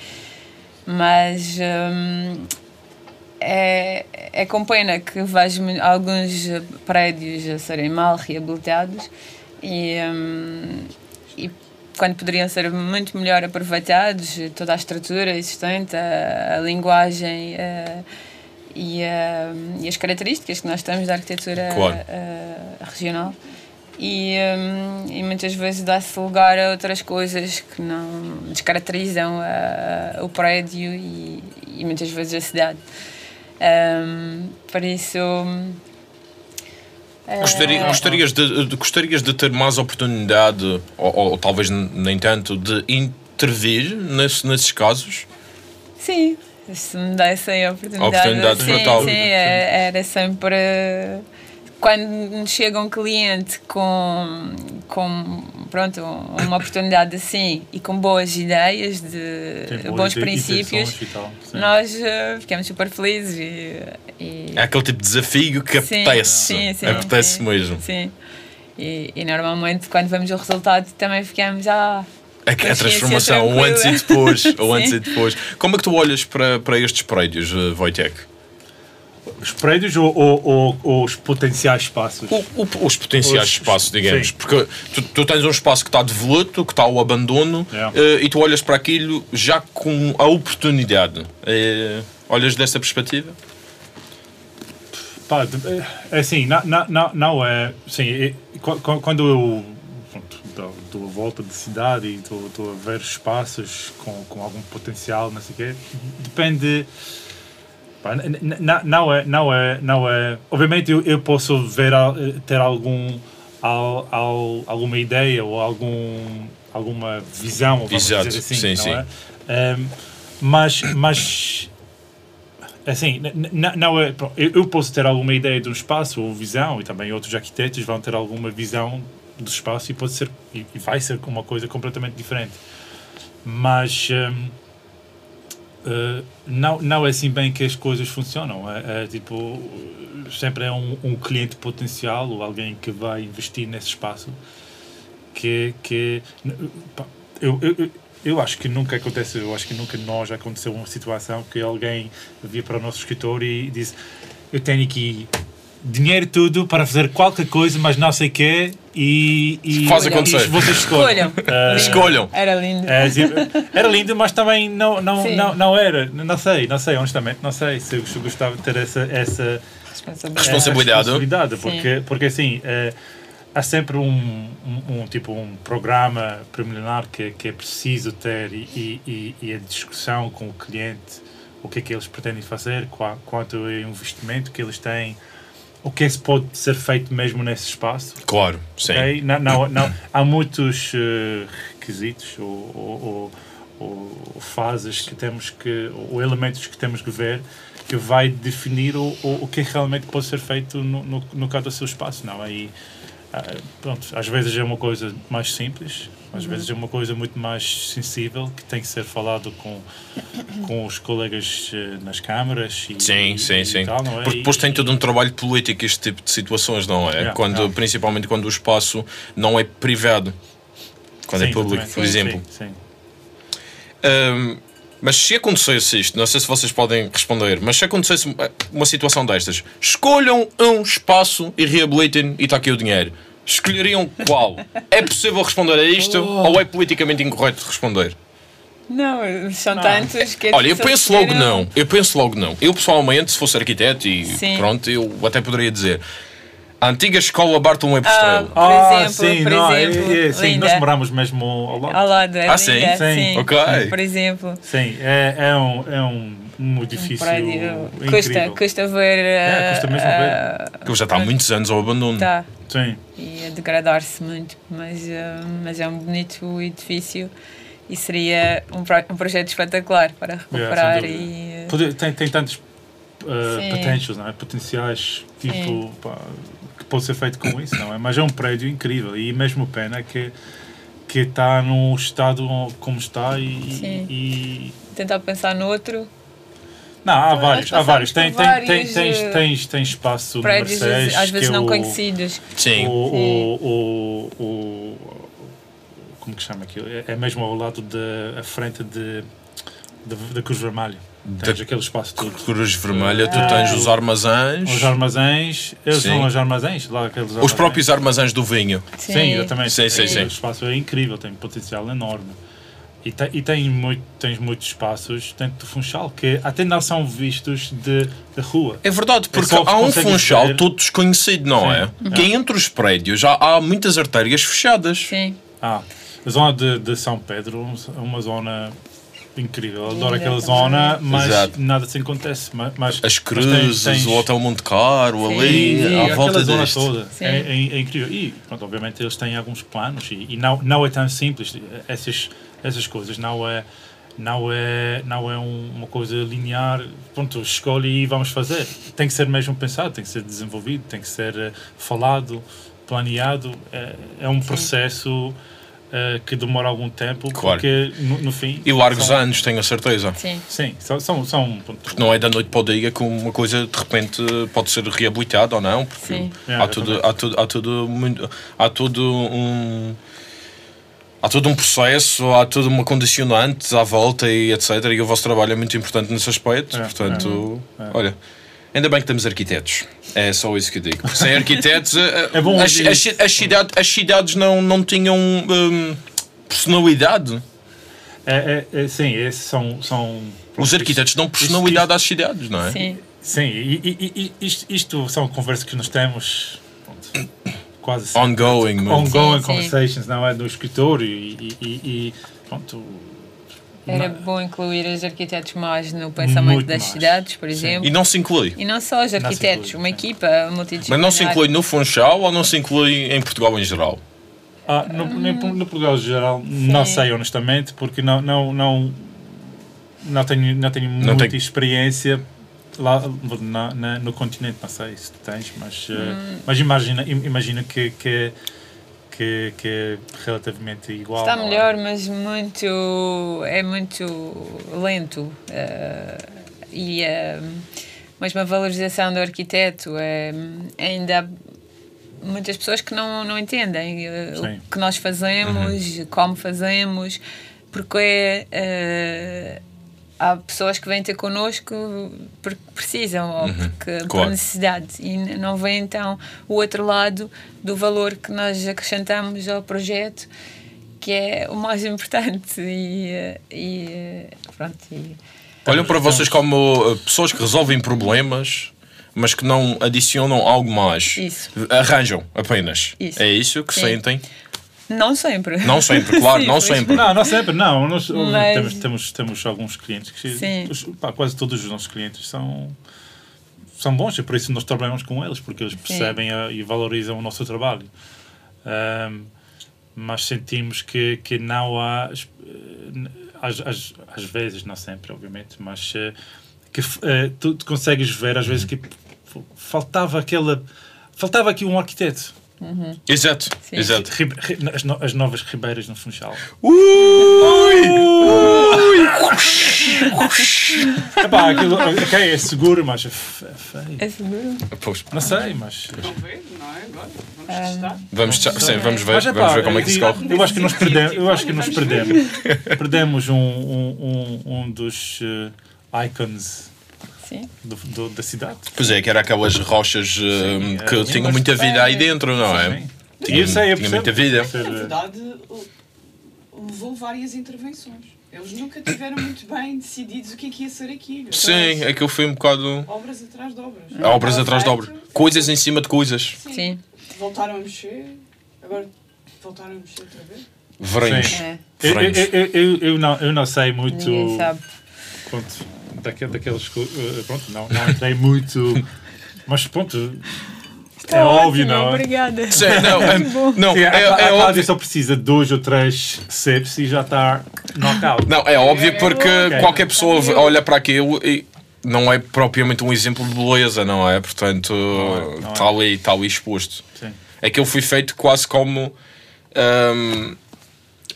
mas um, é, é com pena que vejo alguns prédios a serem mal reabilitados e, um, e quando poderiam ser muito melhor aproveitados, toda a estrutura existente, a, a linguagem eh, e, a- e as características que nós temos da arquitetura Claro. regional. E, hum, e muitas vezes dá-se lugar a outras coisas que não descaracterizam a- o prédio e, e muitas vezes a cidade. Hum, por isso. Gostaria- gostarias, de, de- gostarias de ter mais oportunidade, ou, ou talvez nem tanto, de intervir nesse, nesses casos? Sim, se me dessem a oportunidade. Oportunidade sim, sim, é- era sempre. Quando nos chega um cliente com, com pronto, uma oportunidade assim e com boas ideias, de Tem bons ide- princípios, tal, nós eh, ficamos super felizes. E, e- É aquele tipo de desafio que Sim, apetece. sim, sim, apetece sim, mesmo. Sim. E, e normalmente quando vemos o resultado também ficamos. Ah, É que a transformação, o antes e depois. o antes e depois. Como é que tu olhas para, para estes prédios, eh, Wojtek? Os prédios ou, ou- ou- os potenciais espaços? O- o- os potenciais Os- espaços, digamos. sim. Porque tu, tu tens um espaço que está de voluto, que está ao abandono, Yeah. eh, e tu olhas para aquilo já com a oportunidade. Eh, olhas dessa perspectiva? Pá, de- é assim, não, não, não, é. Sim, qu- qu- quando eu dou, a volta de cidade e estou estou a ver espaços com, com algum potencial, não sei o quê, depende. Pá, não é, não é, não é. Obviamente eu, eu posso ver, al- ter algum, al, al, alguma ideia ou algum, alguma visão, vamos Exato, dizer assim, sim, não sim. é? Ehm, mas, mas assim, n- n- não é, eu, posso ter alguma ideia de um espaço ou visão e também outros arquitetos vão ter alguma visão do espaço e pode ser e, vai ser uma coisa completamente diferente. Mas hum, eh, não, não é assim bem que as coisas funcionam. É, é tipo, sempre é um, um cliente potencial ou alguém que vai investir nesse espaço que, que pá, eu, eu, eu- acho que nunca acontece, eu acho que nunca nós aconteceu uma situação que alguém via para o nosso escritório e disse eu tenho aqui dinheiro tudo para fazer qualquer coisa, mas não sei o quê e, e, Faz e acontecer. vocês escolhem. Escolham. Ah, Escolham. Era lindo. é, assim, era lindo, mas também não, não, Sim. não, não era. Não sei, não sei, honestamente, não sei se eu gostava de ter essa, essa Responsabilidade. Responsabilidade. responsabilidade, Sim. porque, porque assim, eh, há sempre um, um, um tipo um programa preliminar que, que é preciso ter e, e, e- e a discussão com o cliente, o que é que eles pretendem fazer, qua- quanto ao investimento que eles têm, o que é que pode ser feito mesmo nesse espaço. Claro, sim. Ok? Não, não, não, há muitos eh, requisitos ou, ou, ou- ou fases que temos que, ou elementos que temos que ver que vai definir o, o, o que realmente pode ser feito no, no, no caso do seu espaço. Não, aí, ah, pronto, às vezes é uma coisa mais simples, às Uhum. vezes é uma coisa muito mais sensível que tem que ser falado com, com os colegas eh, nas câmaras e, Sim, e- sim, sim. tal, é? Porque depois tem todo um trabalho político este tipo de situações, não é? Yeah, quando, yeah. Principalmente quando o espaço não é privado. Quando é Sim, público, exatamente. por exemplo. Sim, sim. Ahm, mas se acontecesse isto, não sei se vocês podem responder, mas se acontecesse uma situação destas, escolham um espaço e reabilitem e está aqui o dinheiro. Escolheriam qual? É possível responder a isto ou é politicamente incorreto responder? Não, são Não. tantos que é Olha, eu penso logo não. Eu penso logo não. Eu pessoalmente, se fosse arquiteto e Sim. pronto, eu até poderia dizer. A antiga escola Bartolomeu Ah, Estrela. Por Ah, exemplo, sim, por não, é- exemplo, é- sim, nós moramos mesmo ao lado. Ao lado, é Ah, sim? linda, Sim. sim. Ok. Por exemplo, Sim, é, é, um, é um, um um edifício prédio. incrível. Custa, custa ver. É, custa mesmo ah, Que já está há muitos anos ao abandono. Tá. Sim, E a degradar-se muito, mas, ah, mas é um bonito edifício e seria um, pro- um projeto espetacular para recuperar sem e. ah, Pode- tem, tem tantos uh, potentials, não é? potenciais tipo, pá, que pode ser feito com isso, não é? Mas é um prédio incrível e mesmo pena que que está no estado como está e, Sim. e- tentar pensar no outro não há Nós vários há vários tem, tem, tem, tens, eh, tens, tens espaço no prédios Mercedes às vezes é não o- conhecidos. Sim. O, o, o, o- como que chama aquilo? É- É mesmo ao lado da frente de, de, da Cruz Vermelha. Tens Da- aquele espaço todo. Cruz Vermelha, tu tens os armazéns, Os armazéns, eles Sim. são os armazéns, lá aqueles os próprios armazéns do vinho. Sim, exatamente. Sim, sim, E sim. O espaço é incrível, tem um potencial enorme. E, te, e tem muito, tens muitos espaços dentro do Funchal que até não são vistos de, de rua. É verdade, porque só há um funchal ver- todo desconhecido, não Sim. é? Que entre os prédios já há muitas artérias fechadas. Sim. Ah, a zona de, de São Pedro é uma zona incrível. Eu Adoro aquela zona, mas Exato. nada se acontece. Mas, mas As mas cruzes, tens- tens- o Hotel Monte Caro, Sim, ali, sim, à volta zona deste. toda. É, é- é incrível. E, pronto, obviamente, eles têm alguns planos e, e não, não é tão simples. Essas, essas coisas não é, não é, não é um- uma coisa linear. Pronto, escolhe e vamos fazer. Tem que ser mesmo pensado, tem que ser desenvolvido, tem que ser eh, falado, planeado. É, é um processo eh, que demora algum tempo, Claro. porque no, no fim. E largos são- anos, tenho a certeza. Sim. Sim, são. são, são pronto, Não é da noite para o dia que uma coisa de repente pode ser reabilitada ou não, porque Sim. É, há, tudo, há, tudo, há, tudo há todo um. Há todo um processo, há toda uma condicionante à volta e etc. E o vosso trabalho é muito importante nesse aspecto. É, portanto, é. É. olha, ainda bem que temos arquitetos. É só isso que eu digo. Porque sem arquitetos, eh, É bom as, as, as cidade- as cidades não, não tinham hum, personalidade. É, é, é, sim, esses são. são Os arquitetos dão personalidade às cidades, não é? Sim. Sim, e, e- e- isto, isto são conversas que nós temos quase. Ongoing, ongoing Sim, sim. conversations, não é? No escritório e, e, e- pronto. Era na- bom incluir os arquitetos mais no pensamento Muito das mais. cidades, por Sim. exemplo. E não se inclui. E não só os arquitetos, inclui, uma sim. equipa multidisciplinar. Mas não se inclui no Funchal ou não se inclui em Portugal em geral? Ah, no, no, no Portugal geral, não sei honestamente, porque não, não, não, não tenho, não tenho Não muita tem- experiência lá na, na- no continente, não sei se tens, mas, eh, Hum. mas imagina, im- imagina que, que, que, que é relativamente igual. Está é? melhor, mas muito. é muito lento. eh, e eh, mesmo a valorização do arquiteto é, ainda há muitas pessoas que não, não entendem Sim. o que nós fazemos, como fazemos. porque é, há pessoas que vêm ter connosco porque precisam ou porque por claro. necessidade e não vem então o outro lado do valor que nós acrescentamos ao projeto que é o mais importante e, e pronto e, Olham para vocês como uh, pessoas que resolvem problemas, mas que não adicionam algo mais. Isso. Arranjam apenas. Isso. É isso que Sim. sentem? Não sempre Não sempre, claro, Sim, não pois. sempre. Não, não sempre, não. Nós, Mas- temos, temos, temos alguns clientes que Sim. os- pá, quase todos os nossos clientes são, são bons e por isso nós trabalhamos com eles, porque eles percebem a- e valorizam o nosso trabalho. Ahm, mas sentimos que, que não há, eh, às, às, às vezes, não sempre, obviamente, mas eh, que eh, tu, tu consegues ver às vezes que faltava aquela. Faltava aqui um arquiteto. Exato, Sim. exato. Ri- ri- as, no- as novas ribeiras no Funchal. Epá, aquilo ok, é seguro, mas é fe- feio. é seguro Pois, Não sei, mas. Não é? Agora, vamos testar. Vamos, sim, vamos ver, Mas, epá, vamos ver como é que se corre. eu acho que nós perdemos, eu acho que nós perdemos, perdemos um, um, um, um dos eh, icons do, do- da cidade. Pois é, que era aquelas rochas uh, Sim, que é, tinham muita vida aí dentro, não é? Sim. Tinha- eu sei, eu tinha percebo. muita vida. Percebo. Na verdade, levou várias intervenções. Eles nunca tiveram muito bem decididos o que é que ia ser aquilo. Sim, aquilo foi um bocado. Obras atrás de obras. Obras Estava atrás de obras. Coisas em cima de coisas. Sim. sim Voltaram a mexer, agora voltaram a mexer outra vez. Veremos. Sim. é. Eu, eu, eu, eu, eu não, eu não sei muito. ninguém sabe Pronto, daque- daqueles. co- eh, Pronto, não, não entrei muito. Mas pronto. É Tá óbvio, ótimo, não é? obrigada Sim, não, é, não, Sim, é, a, a é Cláudia óbvio. só precisa de dois ou três ceps e já está knockout. Não, é óbvio porque Ok. qualquer pessoa olha para aquilo e não é propriamente um exemplo de beleza, não é? Portanto, é, não é. está ali, está ali exposto. Sim. Aquilo foi feito quase como. hum,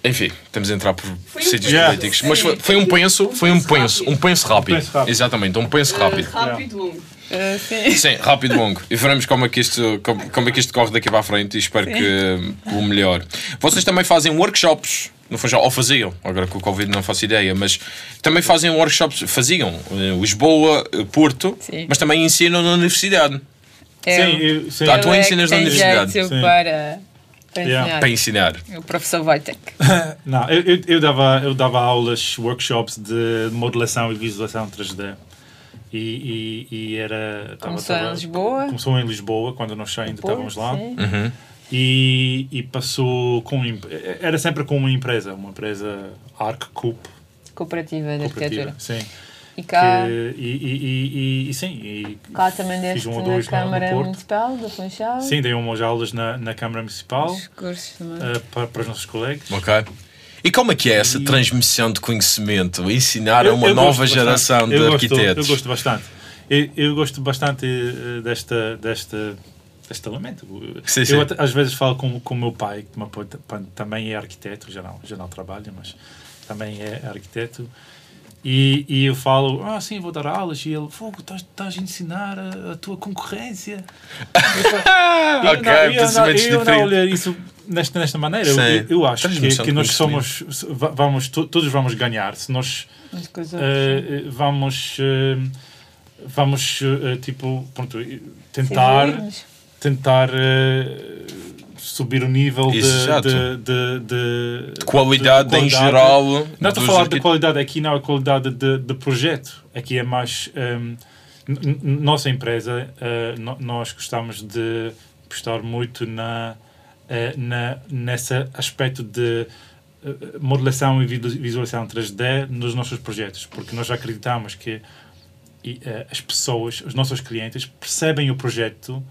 enfim, temos a entrar por Foi um sítios penso. políticos. Mas foi, foi um penso, foi um penso, um penso rápido. penso rápido. Exatamente, um penso rápido. Uh, rápido, longo. Uh, sim Sim, rápido longo. E veremos como é, que isto, como, como é que isto corre daqui para a frente e espero que o melhor. Vocês também fazem workshops, no Funchal, ou faziam, agora com o Covid não faço ideia, mas também fazem workshops, faziam em Lisboa, eh, Porto, Sim. mas também ensinam na universidade. É, Sim, eu, sim. Tá, tu é ensinas na universidade. jeito Sim. para Yeah. Para ensinar. O professor Wojtek. Não, eu, eu, eu dava, eu dava aulas, workshops de modelação e visualização 3D. E, e, e era. tava- Começou em tava- Lisboa? Começou em Lisboa, quando nós ainda estávamos lá. Sim. Uhum. E, e passou com. Era sempre com uma empresa, uma empresa ArcCoop. Cooperativa de cooperativa, arquitetura. Sim. E cá, Que, e, e, e, sim. E cá também fiz um ou na dois no- no Câmara Porto. Municipal do Funchal. Sim, dei umas aulas na, na Câmara Municipal Os cursos também. eh, para, para os nossos colegas. Ok. E como é que é essa E- transmissão de conhecimento? Ensinar a Eu- uma eu nova geração de eu gosto, arquitetos? Eu gosto bastante. Eu, eu gosto bastante eh, desta, desta, deste elemento. Sim, eu sim. até- às vezes falo com, com o meu pai, que meu pai ta- também é arquiteto, já não, já não trabalha, mas também é arquiteto. E, e eu falo, ah, sim, vou dar aulas. E ele, fogo, estás, estás a ensinar a, a tua concorrência. Ah, Eu ok, não- eu não- eu não olho isso nesta, nesta maneira. Eu, eu, acho que, que nós somos, vamos, to- todos vamos ganhar se nós eh, vamos, eh, vamos eh, tipo, pronto, tentar, tentar subir o nível de, de, de, de- de Qualidade, em qualidade. geral. Não estou a falar de qualidade aqui, não, a qualidade de, projeto. Aqui é mais. n- nossa empresa, no- nós gostamos de apostar muito na, eh, na, nesse aspecto de eh, modelação e visu- visualização 3D nos nossos projetos, porque nós acreditamos que as pessoas, os nossos clientes, percebem o projeto.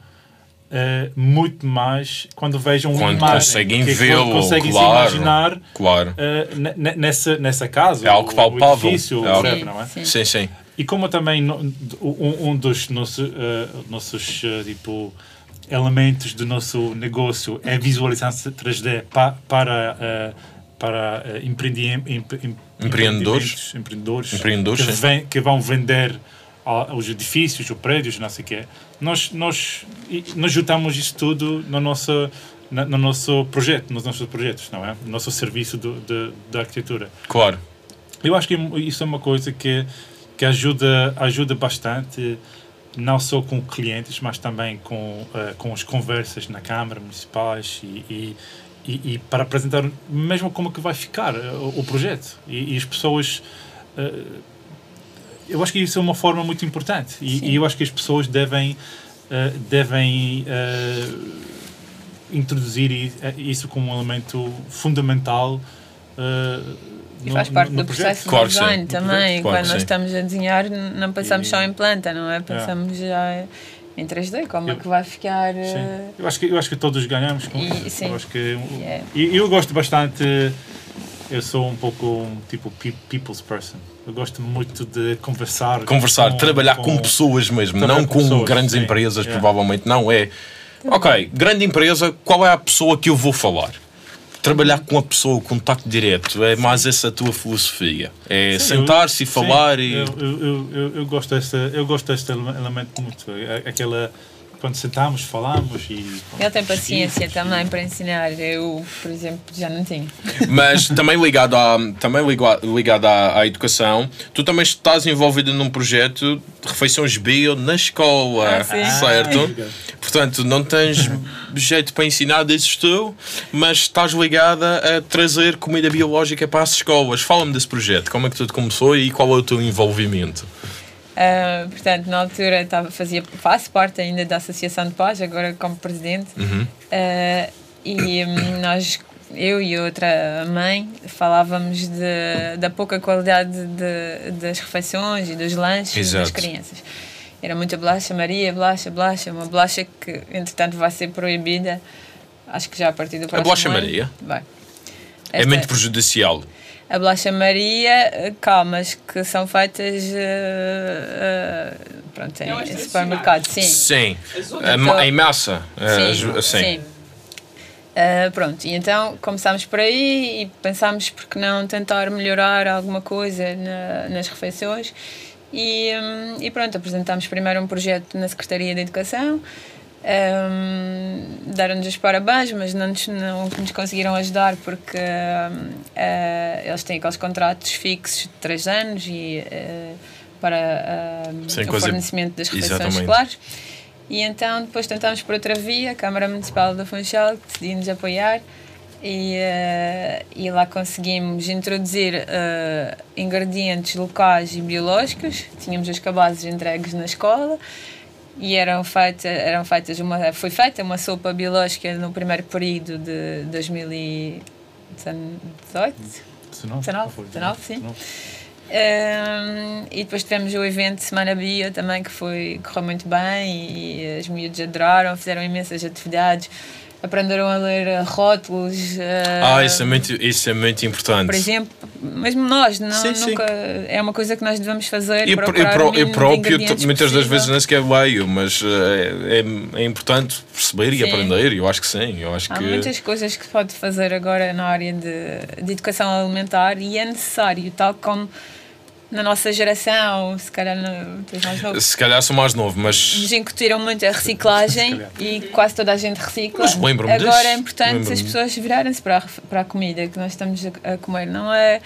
Eh, muito mais quando vejam uma Quando imagem, conseguem que vê-lo, conseguem se claro. imaginar Claro. Uh, ne- ne- nessa, nessa casa, É algo o- palpável. o edifício, É algo- não é? Sim. Sim. E como também um, um dos nossos, uh, nossos uh, tipo, elementos do nosso negócio é a visualização 3D pa, para, uh, para uh, empreendi- em- em- Empreendedores. empreendedores, Empreendedores, que, vem- que vão vender os edifícios, os prédios, não sei o quê. Nós, nós, nós juntamos isso tudo no nosso, no nosso projeto, nos nossos projetos, não é? No nosso serviço do, de, da arquitetura. Claro. Eu acho que isso é uma coisa que, que ajuda, ajuda bastante, não só com clientes, mas também com, eh, com as conversas na Câmara Municipais e, e, e, e para apresentar mesmo como que vai ficar eh, o, o projeto. E, e as pessoas. eh, eu acho que isso é uma forma muito importante e, e eu acho que as pessoas devem, eh, devem eh, introduzir eh, isso como um elemento fundamental. eh, E no- faz parte no- no do projeto. processo Claro de design também. Quando nós sim. estamos a desenhar, não pensamos E- só em planta, não é? Pensamos já em 3D, como é Eu- que vai ficar. Sim. Eu acho que eu acho que todos ganhamos com E- sim. Eu acho que Yeah. e eu gosto bastante. Eu sou um pouco um tipo pe- people's person. Eu gosto muito de conversar. Conversar, com- trabalhar com, pessoas mesmo, não com com pessoas, grandes sim. empresas, Yeah. provavelmente. Não é. Ok, grande empresa, qual é a pessoa que eu vou falar? Trabalhar com a pessoa, o contacto direto, é mais essa a tua filosofia. É sentar-se e falar sim, e. Eu, eu, eu, eu, gosto desse, eu gosto deste ele- elemento muito. É- Aquela. Quando sentamos, falamos e. Ele tem paciência também para ensinar. Eu, por exemplo, já não tinha. Mas também ligado, à, também liga- ligado à, à educação, tu também estás envolvido num projeto de refeições bio na escola, Ah, certo? Portanto, não tens jeito para ensinar, dizes tu, mas estás ligada a trazer comida biológica para as escolas. Fala-me desse projeto, como é que tudo começou e qual é o teu envolvimento? Ah, portanto, na altura estava, fazia, faço parte ainda da Associação de Paz, agora como presidente. Uhum. Ah, e hum, nós, eu e outra mãe, falávamos de, da pouca qualidade de, das refeições e dos lanches das Exato. crianças. Era muita bolacha Maria, bolacha, bolacha, uma bolacha que entretanto vai ser proibida, acho que já a partir do próximo bolacha ano. Maria? Vai. É Esta- muito prejudicial. A bolacha Maria, eh, calmas, que são feitas eh, eh, pronto, em, supermercado, sim. Sim. Ma- Em massa. eh, Sim, ju- sim. Ah, pronto, e então começámos por aí e pensámos por que não tentar melhorar alguma coisa na- nas refeições e, hum, e pronto, apresentámos primeiro um projeto na Secretaria da Educação Hum, deram-nos os parabéns, mas não nos, não nos conseguiram ajudar porque hum, ah, eles têm aqueles contratos fixos de 3 anos e ah, para Sem o coisa- fornecimento das refeições Exatamente. escolares. E então depois tentámos por outra via, a Câmara Municipal do Funchal decidiu-nos apoiar e, eh, e lá conseguimos introduzir eh, ingredientes locais e biológicos. Tínhamos as cabazes entregues na escola e eram, feita, eram feitas uma, foi feita uma sopa biológica no primeiro período de 2018. 19, 19, foi, 19, sim. Um, e depois tivemos o evento Semana Bio também, que foi, correu muito bem e as miúdas adoraram, fizeram imensas atividades, aprenderam a ler rótulos. Ah, uh, isso é muito, isso é muito importante. Por exemplo, mesmo nós, não, Sim, sim. nunca, é uma coisa que nós devemos fazer. Eu, eu, eu próprio, muitas das vezes nem sequer leio, mas eh, é, é importante perceber e Sim. aprender. Eu acho que sim. Eu acho Há que muitas coisas que se pode fazer agora na área de, de educação alimentar e é necessário, tal como na nossa geração, se calhar no, és mais novo, se calhar sou mais novo, mas nos incutiram muito a reciclagem e quase toda a gente recicla. Mas lembro-me Agora disso. é importante as pessoas virarem-se para, a para a comida que nós estamos a, a comer. Não é.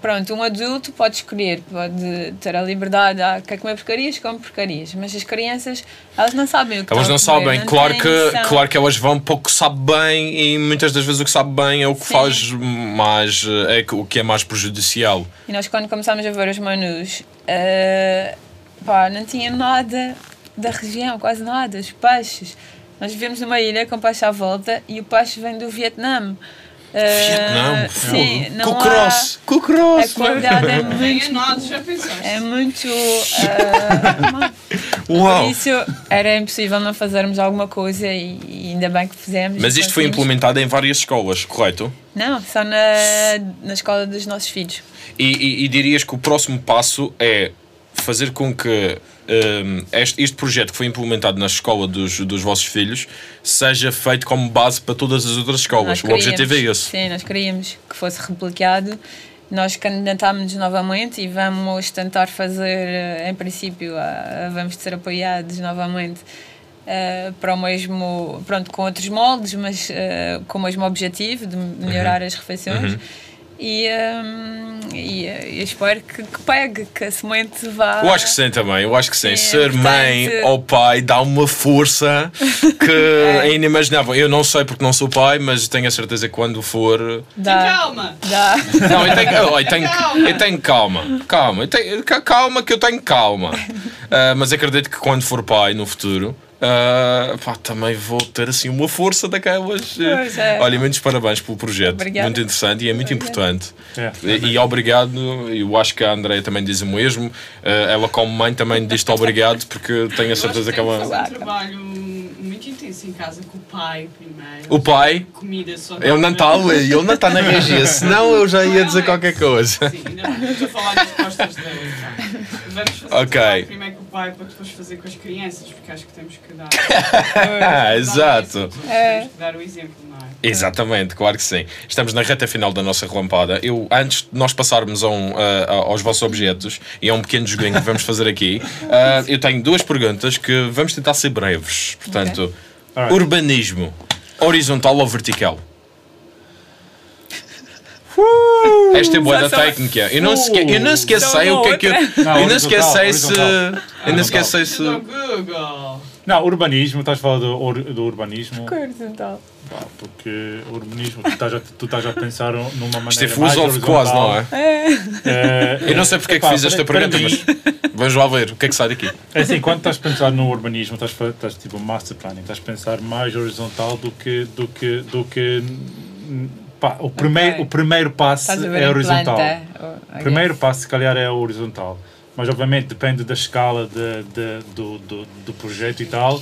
Pronto, um adulto pode escolher, pode ter a liberdade, ah, quer comer porcarias, come porcarias, mas as crianças, elas não sabem o que elas não sabem. Claro têm que, claro que elas vão pouco sabe bem e muitas das vezes o que sabe bem é o que Sim. faz mais é o que é mais prejudicial. E nós, quando começámos a ver os menus, eh, pá, não tinha nada da região, quase nada. Os peixes. Nós vivemos numa ilha com peixe à volta e o peixe vem do Vietnã. Vietnã, sim, fogo. não Com há- cross, com cross. A qualidade é muito. nós, já? É muito. eh, Uau! por isso era impossível não fazermos alguma coisa e, e ainda bem que fizemos. Mas isto foi implementado em várias escolas, correto? Não, só na, na escola dos nossos filhos. E, e- e dirias que o próximo passo é fazer com que este, este projeto que foi implementado na escola dos, dos vossos filhos seja feito como base para todas as outras escolas. Nós O objetivo é esse. Sim, nós queríamos que fosse replicado. Nós candidatámos-nos novamente e vamos tentar fazer, eh, em princípio, ah, vamos ser apoiados novamente eh, para o mesmo, pronto, com outros moldes, mas eh, com o mesmo objetivo de melhorar Uhum. as refeições. E, ehm, e, eh, eu espero que, que pegue, que a semente vá. Eu acho que sim também, eu acho que sim. É, Ser mãe portanto- ou pai dá uma força que é inimaginável. Eu não sei porque não sou pai, mas tenho a certeza que quando for. Tem Dá, calma! dá. Não, eu tenho, eu tenho, Calma. eu tenho calma. Calma, eu tenho, ca- calma que eu tenho calma. Ah, mas acredito que quando for pai no futuro. Ah, pá, também vou ter assim uma força daquelas. Pois é. Olha, muitos parabéns pelo projeto. Obrigada. Muito interessante e é muito importante. É. E, e obrigado, eu acho que a Andrea também diz o mesmo. Eh, ela, como mãe, também diz-te obrigado, porque tenho a certeza que que ela. fazer um trabalho muito intenso em casa com o pai primeiro. O pai, Comida só. ele não está ali, ele não está na regia, senão eu já ia dizer qualquer coisa. Sim, ainda não. Estou a falar das costas dele. então. Vamos fazer Ok. trabalho primeiro o pai para depois fazer com as crianças, porque acho que temos que dar. Ah, exato. É. Temos que dar o exemplo, não é? Exatamente, claro que sim. Estamos na reta final da nossa relampada. Eu, antes de nós passarmos a um, a- aos vossos objetos e a um pequeno joguinho que vamos fazer aqui, ah, eu tenho duas perguntas que vamos tentar ser breves. Portanto, Alright. urbanismo, horizontal ou vertical? Esta é boa da técnica. Eu não sequer, eu não sequer sei o que é que eu. Eu não sequer sei se. Eu não sequer sei se. Não, urbanismo, estás a falar do, do urbanismo, Horizontal. pá, porque o urbanismo, tu estás, a, tu estás a pensar numa maneira Isto é mais filosófico quase, não é? É, Eu não sei porque é que fiz esta pergunta, mas vamos lá ver o que é que sai daqui. É assim, quando estás a pensar no urbanismo, estás, estás tipo master planning, estás a pensar mais horizontal do que do que do que pá, o primeiro Ok. o primeiro passo é horizontal. O primeiro passo se calhar é horizontal, mas obviamente depende da escala de, de- do, do, do projeto e tal.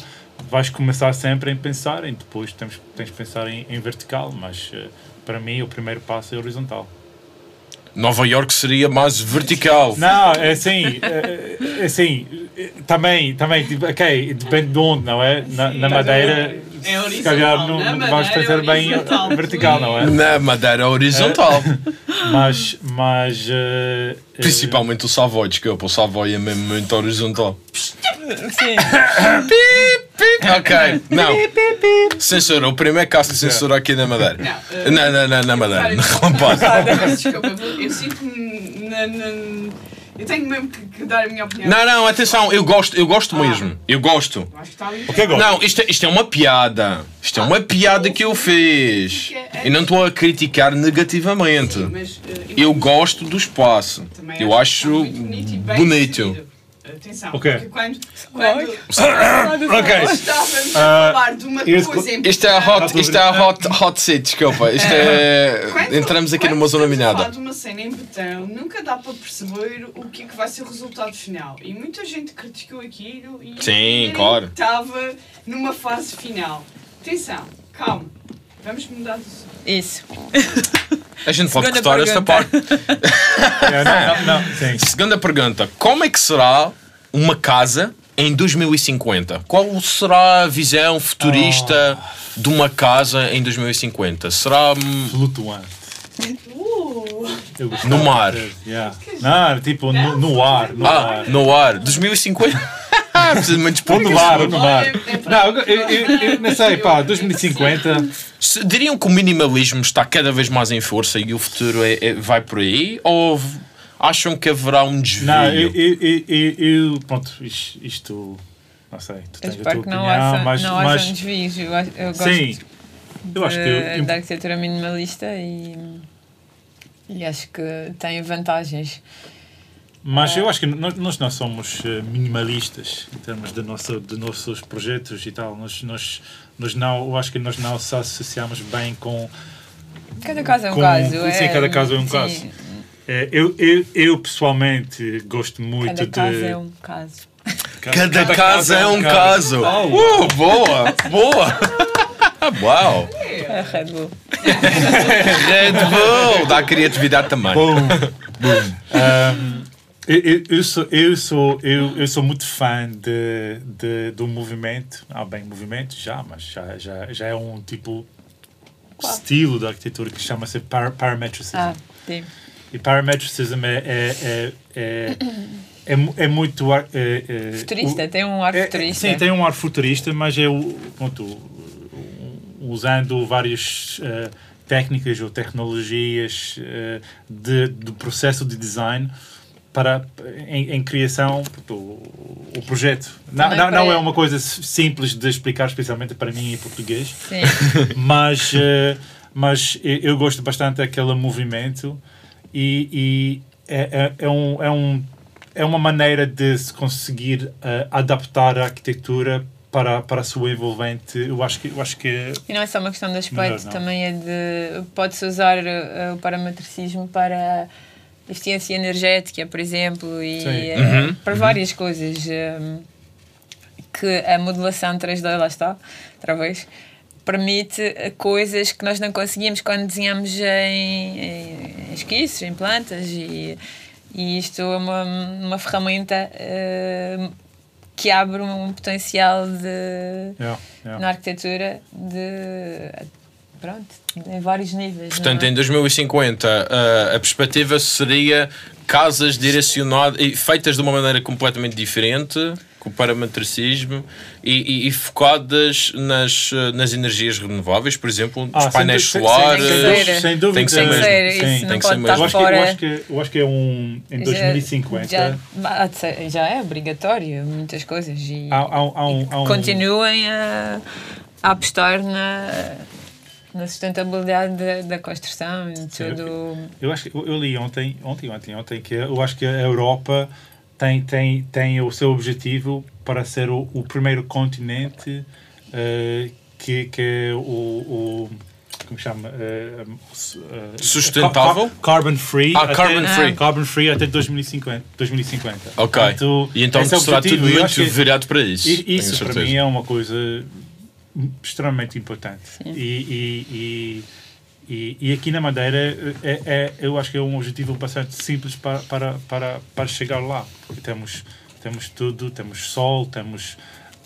Vais começar sempre em pensar, e depois tens, tens de pensar em, em vertical, mas eh, para mim o primeiro passo é horizontal. Nova York seria mais vertical. Não, é assim, é, é assim, é, também, também, tipo, ok, depende de onde, não é? Na, na Madeira, É se calhar não, horizontal. Não vais Madeira fazer é bem horizontal. vertical, não é? Na Madeira horizontal. Mas, mas... eh, Principalmente o Savoy, desculpa, o Savoy é mesmo muito horizontal. Sim. Ok, não. Censura, o primeiro caso de censura aqui na Madeira. Não, eh, Na, na, na, na Madeira, na relampada. Desculpa, eu eu sinto-me na, na- Eu tenho mesmo que, que dar a minha opinião. Não, não, atenção, eu gosto, eu gosto mesmo. Eu gosto. Acho que está ali. O que é gosto? Não, isto, é- isto é uma piada. Isto é uma piada que eu fiz. E não estou a criticar negativamente. Mas, eh, Eu gosto do espaço. Eu acho bonito. Atenção, O quê? porque quando, quando nós estávamos Ah, a falar de uma coisa em Isto é hot, isto é hot, hot seat, desculpa. Isto é. Quando- Entramos aqui quando numa zona estamos a minada. falar de uma cena em betão, nunca dá para perceber o que é que vai ser o resultado final. E muita gente criticou aquilo e Sim, claro. estava numa fase final. Atenção, calma. Vamos mudar de assunto. Isso. A gente pode Segunda cortar esta pergunta. parte. é, não, não, não, sim. Segunda pergunta: Como é que será uma casa em 2050? Qual será a visão futurista de uma casa em 2050? Será hum, Flutuante. No mar. de- yeah. Não, tipo no, no ar. No ah, ar. no ar? 2050? Precisa de muitos Ou pontos. no mar, ou no mar. É- é Não, eu, eu, eu, eu não sei, pá, 2050. Se- Diriam que o minimalismo está cada vez mais em força e o futuro é- é- vai por aí? Ou acham que haverá um desvio? Não, eu, eu, eu, pronto, isto, isto, não sei, tu tens a espero tua que não opinião, haja, mas, não mas hajam desvios. Eu, gosto sim, eu acho que eu, de- eu- da arquitetura minimalista e, e acho que tem vantagens. mas eu acho que nós, nós não somos eh, minimalistas em termos de, nosso, de nossos projetos e tal. Nós, nós, nós não, eu acho que nós não se associamos bem com. Cada caso é um Com- caso. sim, é, cada caso é um sim, caso. eh, eu, eu, eu pessoalmente gosto muito Cada de. caso é um caso. Cada, casa é um caso. Uh, boa, boa. Uau. É Red Bull. Red Bull. Dá criatividade também. Boom, boom. Um, eu, eu, sou, eu, sou, eu, eu sou muito fã de, de, do movimento. Ah, bem, movimento já, mas já, já, já é um tipo estilo da arquitetura que chama-se par parametricism. Ah, sim. E parametricism é, é, é, é, é, é muito. é- é- Futurista, o- tem um ar é- futurista. Sim, tem um ar futurista, mas é o. Pronto, usando várias eh, técnicas ou tecnologias eh, de, do processo de design para em, em criação do o projeto. Não, não, não é uma coisa simples de explicar, especialmente para mim em português Sim. mas, eh, mas eu gosto bastante daquele movimento e, e é, é, é, um, é, um, é uma maneira de se conseguir adaptar a arquitetura para, para a sua envolvente. Eu acho que, eu acho que é- E não é só uma questão de aspecto, Melhor também é de. Pode-se usar eh, o parametricismo para eficiência energética, por exemplo, e eh, Uhum, para várias coisas. eh, que a modelação 3D, lá está, outra vez, permite eh, coisas que nós não conseguimos quando desenhamos em, em esquiços, em plantas, e, e isto é uma, uma ferramenta eh, que abre um potencial de yeah, yeah. na arquitetura de pronto, em vários níveis. Portanto, não é? em 2050, a, a perspectiva seria casas direcionadas e feitas de uma maneira completamente diferente, com parametricismo e, e- e focadas nas, nas energias renováveis, por exemplo, Ah, os sem painéis sem- solares. sem dúvida. Sem dúvida. Tem que ser mesmo. Sim, isso tem que ser mesmo. Eu acho, que, eu, acho que, eu acho que é um. Em 2050. Já, já, já é obrigatório, muitas coisas. E, há, há, há um, há um- continuem a, a apostar na, na sustentabilidade da, da construção e Sim, tudo. Eu acho que eu eu li ontem, ontem, ontem, ontem que eu acho que a Europa tem, tem, tem o seu objetivo para ser o, o primeiro continente eh, que, que é o, o como chama Eh, s- eh, Sustentável? car- carbon free Ah, até- carbon free. carbon free até 2050 2050 Ok. Portanto, e então é será tudo muito virado para isso. Isso para mim é uma coisa extremamente importante. Sim. E, e, e, e, e aqui na Madeira é, é, eu acho que é um objetivo bastante simples para, para, para, para chegar lá. Porque temos, temos tudo, temos sol, temos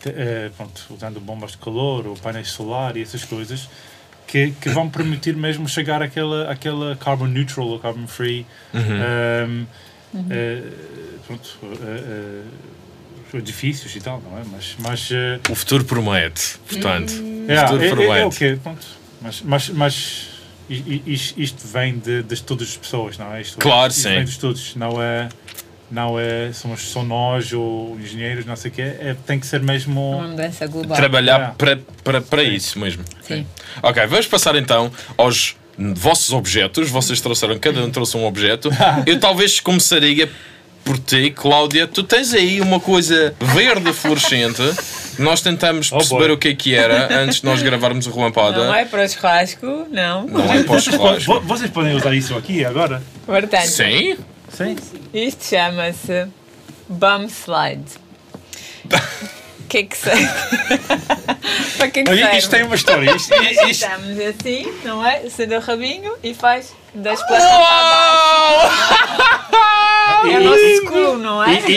te- eh, pronto, usando bombas de calor ou painéis solares e essas coisas que, que vão permitir mesmo chegar àquela, àquela carbon neutral ou carbon free. Uhum. um, eh, pronto, eh, eh, os edifícios e tal, não é? Mas, mas eh, O futuro promete, portanto. é, futuro é, é, é o promete. quê? Pronto. Mas, mas, mas isto, isto vem de, de todas as pessoas, não é? Isto, Claro, isto sim. vem de todos, não é, não é somos só nós ou engenheiros, não sei o quê, é, tem que ser mesmo. Uma mudança global. Trabalhar Yeah. para, para, isso mesmo. Sim. Ok, vamos passar então aos vossos objetos. Vocês trouxeram, cada um trouxe um objeto. Eu talvez começaria por ti, Cláudia. Tu tens aí uma coisa verde fluorescente. Nós tentamos Oh, perceber boy. o que é que era antes de nós gravarmos a relampada. Não é para o churrasco, não. Não é para podem, churrasco. vo- vocês podem usar isso aqui agora? Portanto, Sim? Sim. isto chama-se bum slide. O que é que sei? para que é que serve? isto tem uma história. Isto, isto, isto- Estamos assim, não é? Acende o rabinho e faz das plantas para baixo. É o nosso escuro, não é? i-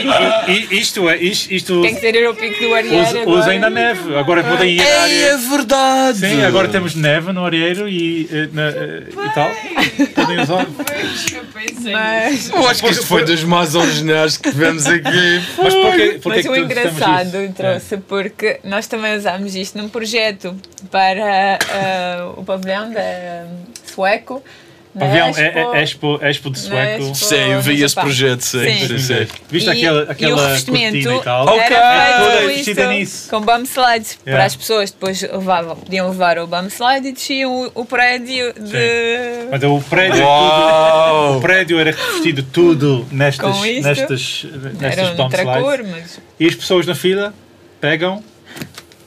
i- i- isto é. Isto, isto Tem que ser ao pico do Arieiro us- agora. usem na neve. Agora podem ir à Ei, área. é verdade! Sim, agora temos neve no areeiro e, eh, na, eh, e tal. Podem usar. Pois, eu pensei Mas, Eu acho que isto foi dos mais originais que tivemos aqui. Mas porquê, porquê mas que o engraçado trouxe porque nós também usámos isto num projeto para ah, o pavilhão da sueco. Na Pavilhão Expo. é, é, Expo, Expo de Sueco. Expo Sim, eu vi esse projeto, sim. Sim. sim, sim. Viste E- aquela, e aquela revestimento cortina e tal? Ok. Era vestida nisso. com bum slides para Yeah. as pessoas depois levavam, podiam levar o bum slide e desciam o, o prédio de Mas o prédio, tudo, o prédio era revestido tudo nestas, nestas, nestas um bump outra slides. cor, mas E as pessoas na fila pegam e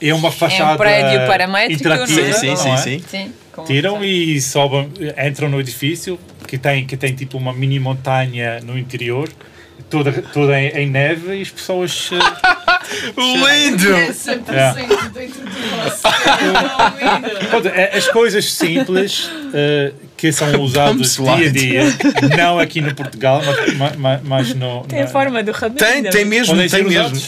é uma é fachada um prédio paramétrico, é? Sim, sim, não é? sim, sim. sim, com Tiram e sobem, entram no edifício que tem, que tem tipo uma mini montanha no interior, toda, toda em, em neve e as pessoas. eh, Lindo! É 100% Yeah. dentro do vosso. É é- as coisas simples eh, que são usados dia a dia, não aqui no Portugal, mas, ma- ma- mas no. Tem a forma do rabinho. Tem, tem mesmo, tem mesmo.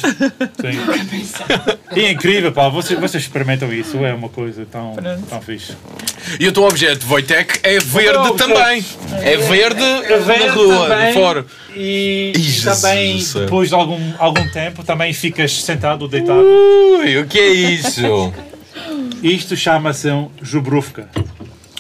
é incrível, pá. Vocês, vocês experimentam isso, é uma coisa tão, Pronto. tão fixe. E o teu objeto, Wojtek, é verde também. É verde na rua, também. fora. E, e Jesus também, depois de algum, algum tempo, também ficas sentado ou deitado. Ui, o que é isso? Isto chama-se um Jubrówka.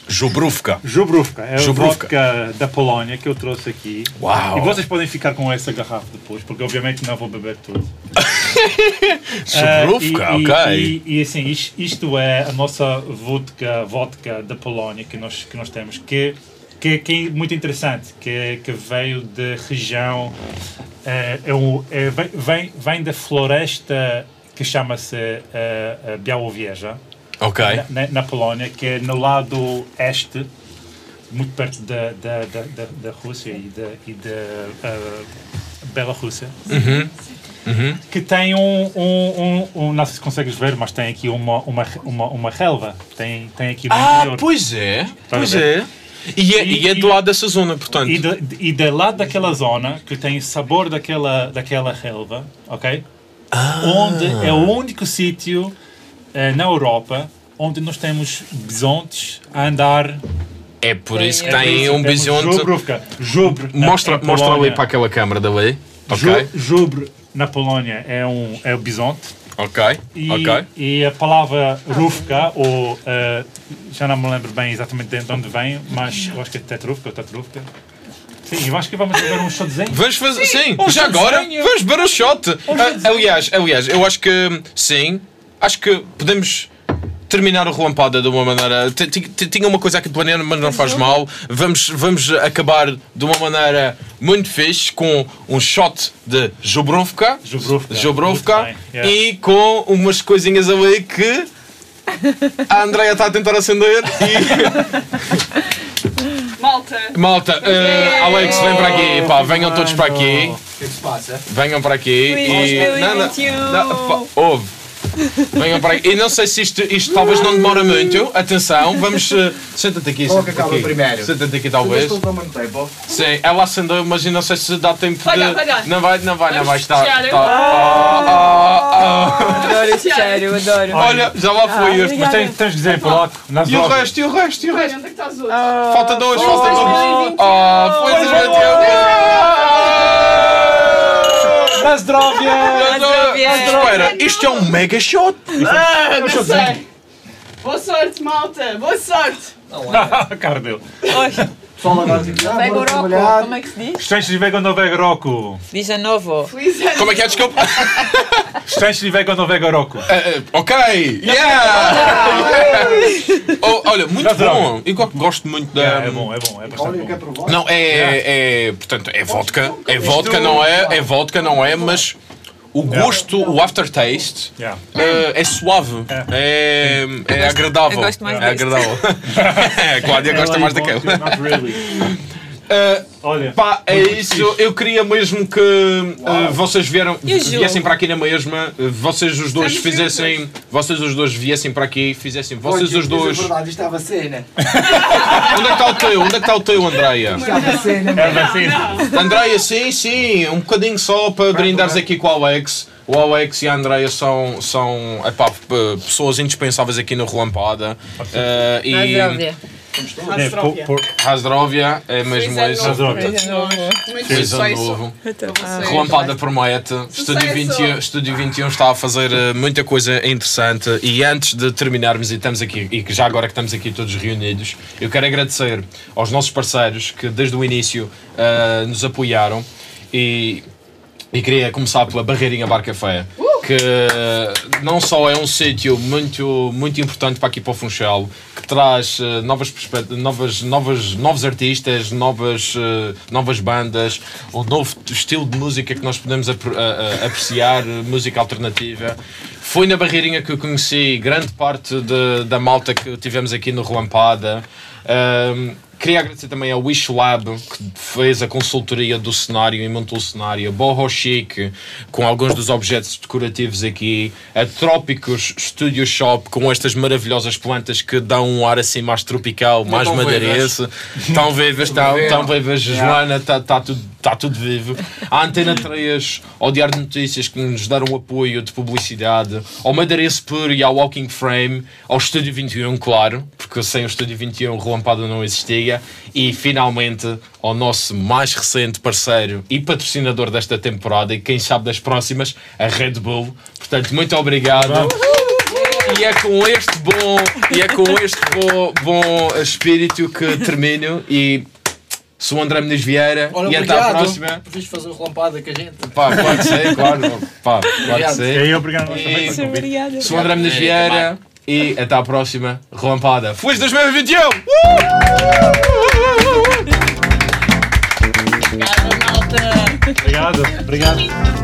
Jubrówka. Jubrówka é Jubrówka. a vodka da Polónia que eu trouxe aqui. Uau. E vocês podem ficar com essa garrafa depois, porque obviamente não vou beber tudo. Jubrówka, Ah, e, ok. E, e, assim, is- isto é a nossa vodka, vodka da Polónia que nós, que nós temos, que, que, que é muito interessante, que, que veio da região, eh, é, é, vem, vem, da floresta que chama-se eh, eh, Białowieża, Ok. na, na Polónia, que é no lado este, muito perto da, da, da, da, Rússia e da, e da eh, Bielorrússia que tem um, um, um, um- Não sei se consegues ver, mas tem aqui uma, uma, uma, uma relva. Tem, tem aqui no Ah, interior. pois é. Pois a ver? é. E é, e é do E- lado dessa zona, portanto. E, de, e de lá daquela zona, que tem sabor daquela, daquela relva, ok? Ah. Onde é o único sítio na Europa onde nós temos bisontes a andar. É por isso que É por tem Isso, um bisonte. Jubrówka. Mostra, mostra ali para aquela câmara dali. Ju- Ok. Jubre na Polónia é, um, é o bisonte. Ok. E, Ok. e a palavra rufka, ou eh, já não me lembro bem exatamente de onde vem, mas eu acho que é tetrufka ou tetrufka. Sim, eu acho que vamos beber um shotzinho. Vamos fazer, sim, um já agora, vamos beber um shot. Ah, aliás, aliás, eu acho que sim, acho que podemos terminar o relampada de uma maneira. Tinha uma coisa aqui planeada, mas não faz mal. Vamos, vamos acabar de uma maneira muito fixe com um shot de Jobrovka. Jobrovka yeah. e com umas coisinhas ali que a Andrea está a tentar acender e. Malta, Malta, eh, Alex, vem para aqui, pá, venham todos para aqui. O que é que se passa? Venham para aqui e. Não, não, 2021. não, pá, ouve. Venham para aqui. E não sei se isto, isto talvez não demora muito. Atenção, vamos. eh, Senta-te aqui. Senta-te acaba aqui. primeiro? Senta-te aqui, talvez. Sim, ela acendeu, mas não sei se dá tempo de. vai dar. Não vai, não vai, não vai está- Ah, ah, ah. Adoro esse cheiro, adoro. Olha, já lá foi Ah, este. Mas tens, tens de dizer em polaco. Nas E o drogas. resto, e o resto, e o olha, resto. é outros? Falta dois, Oh, falta dois. 2021. Ah, foi Feliz 2021. Na zdrowie! Espera, isto é um mega shot. Ah, não sei. Boa sorte, malta. Boa sorte. A cara dele. Pessoal agora ah, bora roco, trabalhar. como é que se diz? Szczęśliwego nowego roku! Diz a novo. Feliz ano. Como é que é? Desculpa. Szczęśliwego nowego roku! Eh, ok, yeah! Oh, olha, muito bom. Eu go- gosto muito da. É, é bom, é bom, é bastante bom. Não, é, é. Portanto, é vodka. É vodka, não é? É vodka, não é? Mas o gosto, o aftertaste. Yeah. eh, é suave, é, é gosto- agradável. eu gosto mais é deste. agradável. a Cláudia gosta mais daquele. Eh, Olha. Pá, é isso. fixe. Eu queria mesmo que eh, vocês vieram, E viessem para aqui na mesma, vocês os dois Estamos fizessem, vocês os dois viessem para aqui, fizessem, vocês os a dois. verdade, isto é a vacina. Onde é que está o teu? Onde é que está o teu, Andreia? Isto é a vacina. É vacina. Andreia, sim, sim, um bocadinho só para brindares aqui com o Alex. O Alex e a Andreia são, são epá, pessoas indispensáveis aqui no Relampada. Eh, e É, por- por- Rasdrovia é mesmo isso. Rasdrovia. sucesso novo. para vocês. Relampada promete. Estúdio Sucesso. 21, Estúdio 21 está a fazer eh, muita coisa interessante. E antes de terminarmos, e estamos aqui, e que já agora que estamos aqui todos reunidos, eu quero agradecer aos nossos parceiros que desde o início eh, nos apoiaram. E, e queria começar pela Barreirinha Bar Café, que não só é um sítio muito, muito importante para aqui para o Funchal, que traz eh, novas, novas, novas, novos artistas, novas, eh, novas bandas, um novo estilo de música que nós podemos apre- a- a- apreciar, eh, música alternativa. Foi na Barreirinha que eu conheci grande parte de- da malta que tivemos aqui no Relampada. Queria agradecer também ao Wish Lab, que fez a consultoria do cenário e montou o cenário, a Boho Chic, com alguns dos objetos decorativos aqui, a Trópicos Studio Shop, com estas maravilhosas plantas que dão um ar assim mais tropical, mais madeirense. Tão vivas, tão, tão vivas, Joana, está tá tudo, tá tudo vivo. A Antena 3, ao Diário de Notícias, que nos deram apoio de publicidade, ao Madeirense Puro e ao Walking Frame, ao Estúdio 21, claro, porque sem o Estúdio 21 o Relampada não existia, e finalmente ao nosso mais recente parceiro e patrocinador desta temporada e quem sabe das próximas, a Red Bull. Portanto, muito obrigado. E é com este bom, e é com este bom, bom espírito que termino e sou o André Mendes Vieira Olha, e até à obrigado próxima. vires fazer o relampada com a gente. Pá, claro que sei, claro. Pá, claro que Obrigado. E sei. aí, obrigado E- convite. Obrigada. Sou o André Mendes Vieira e até à próxima. Relampada. Feliz 2021! Obrigada, malta. Obrigado, obrigado.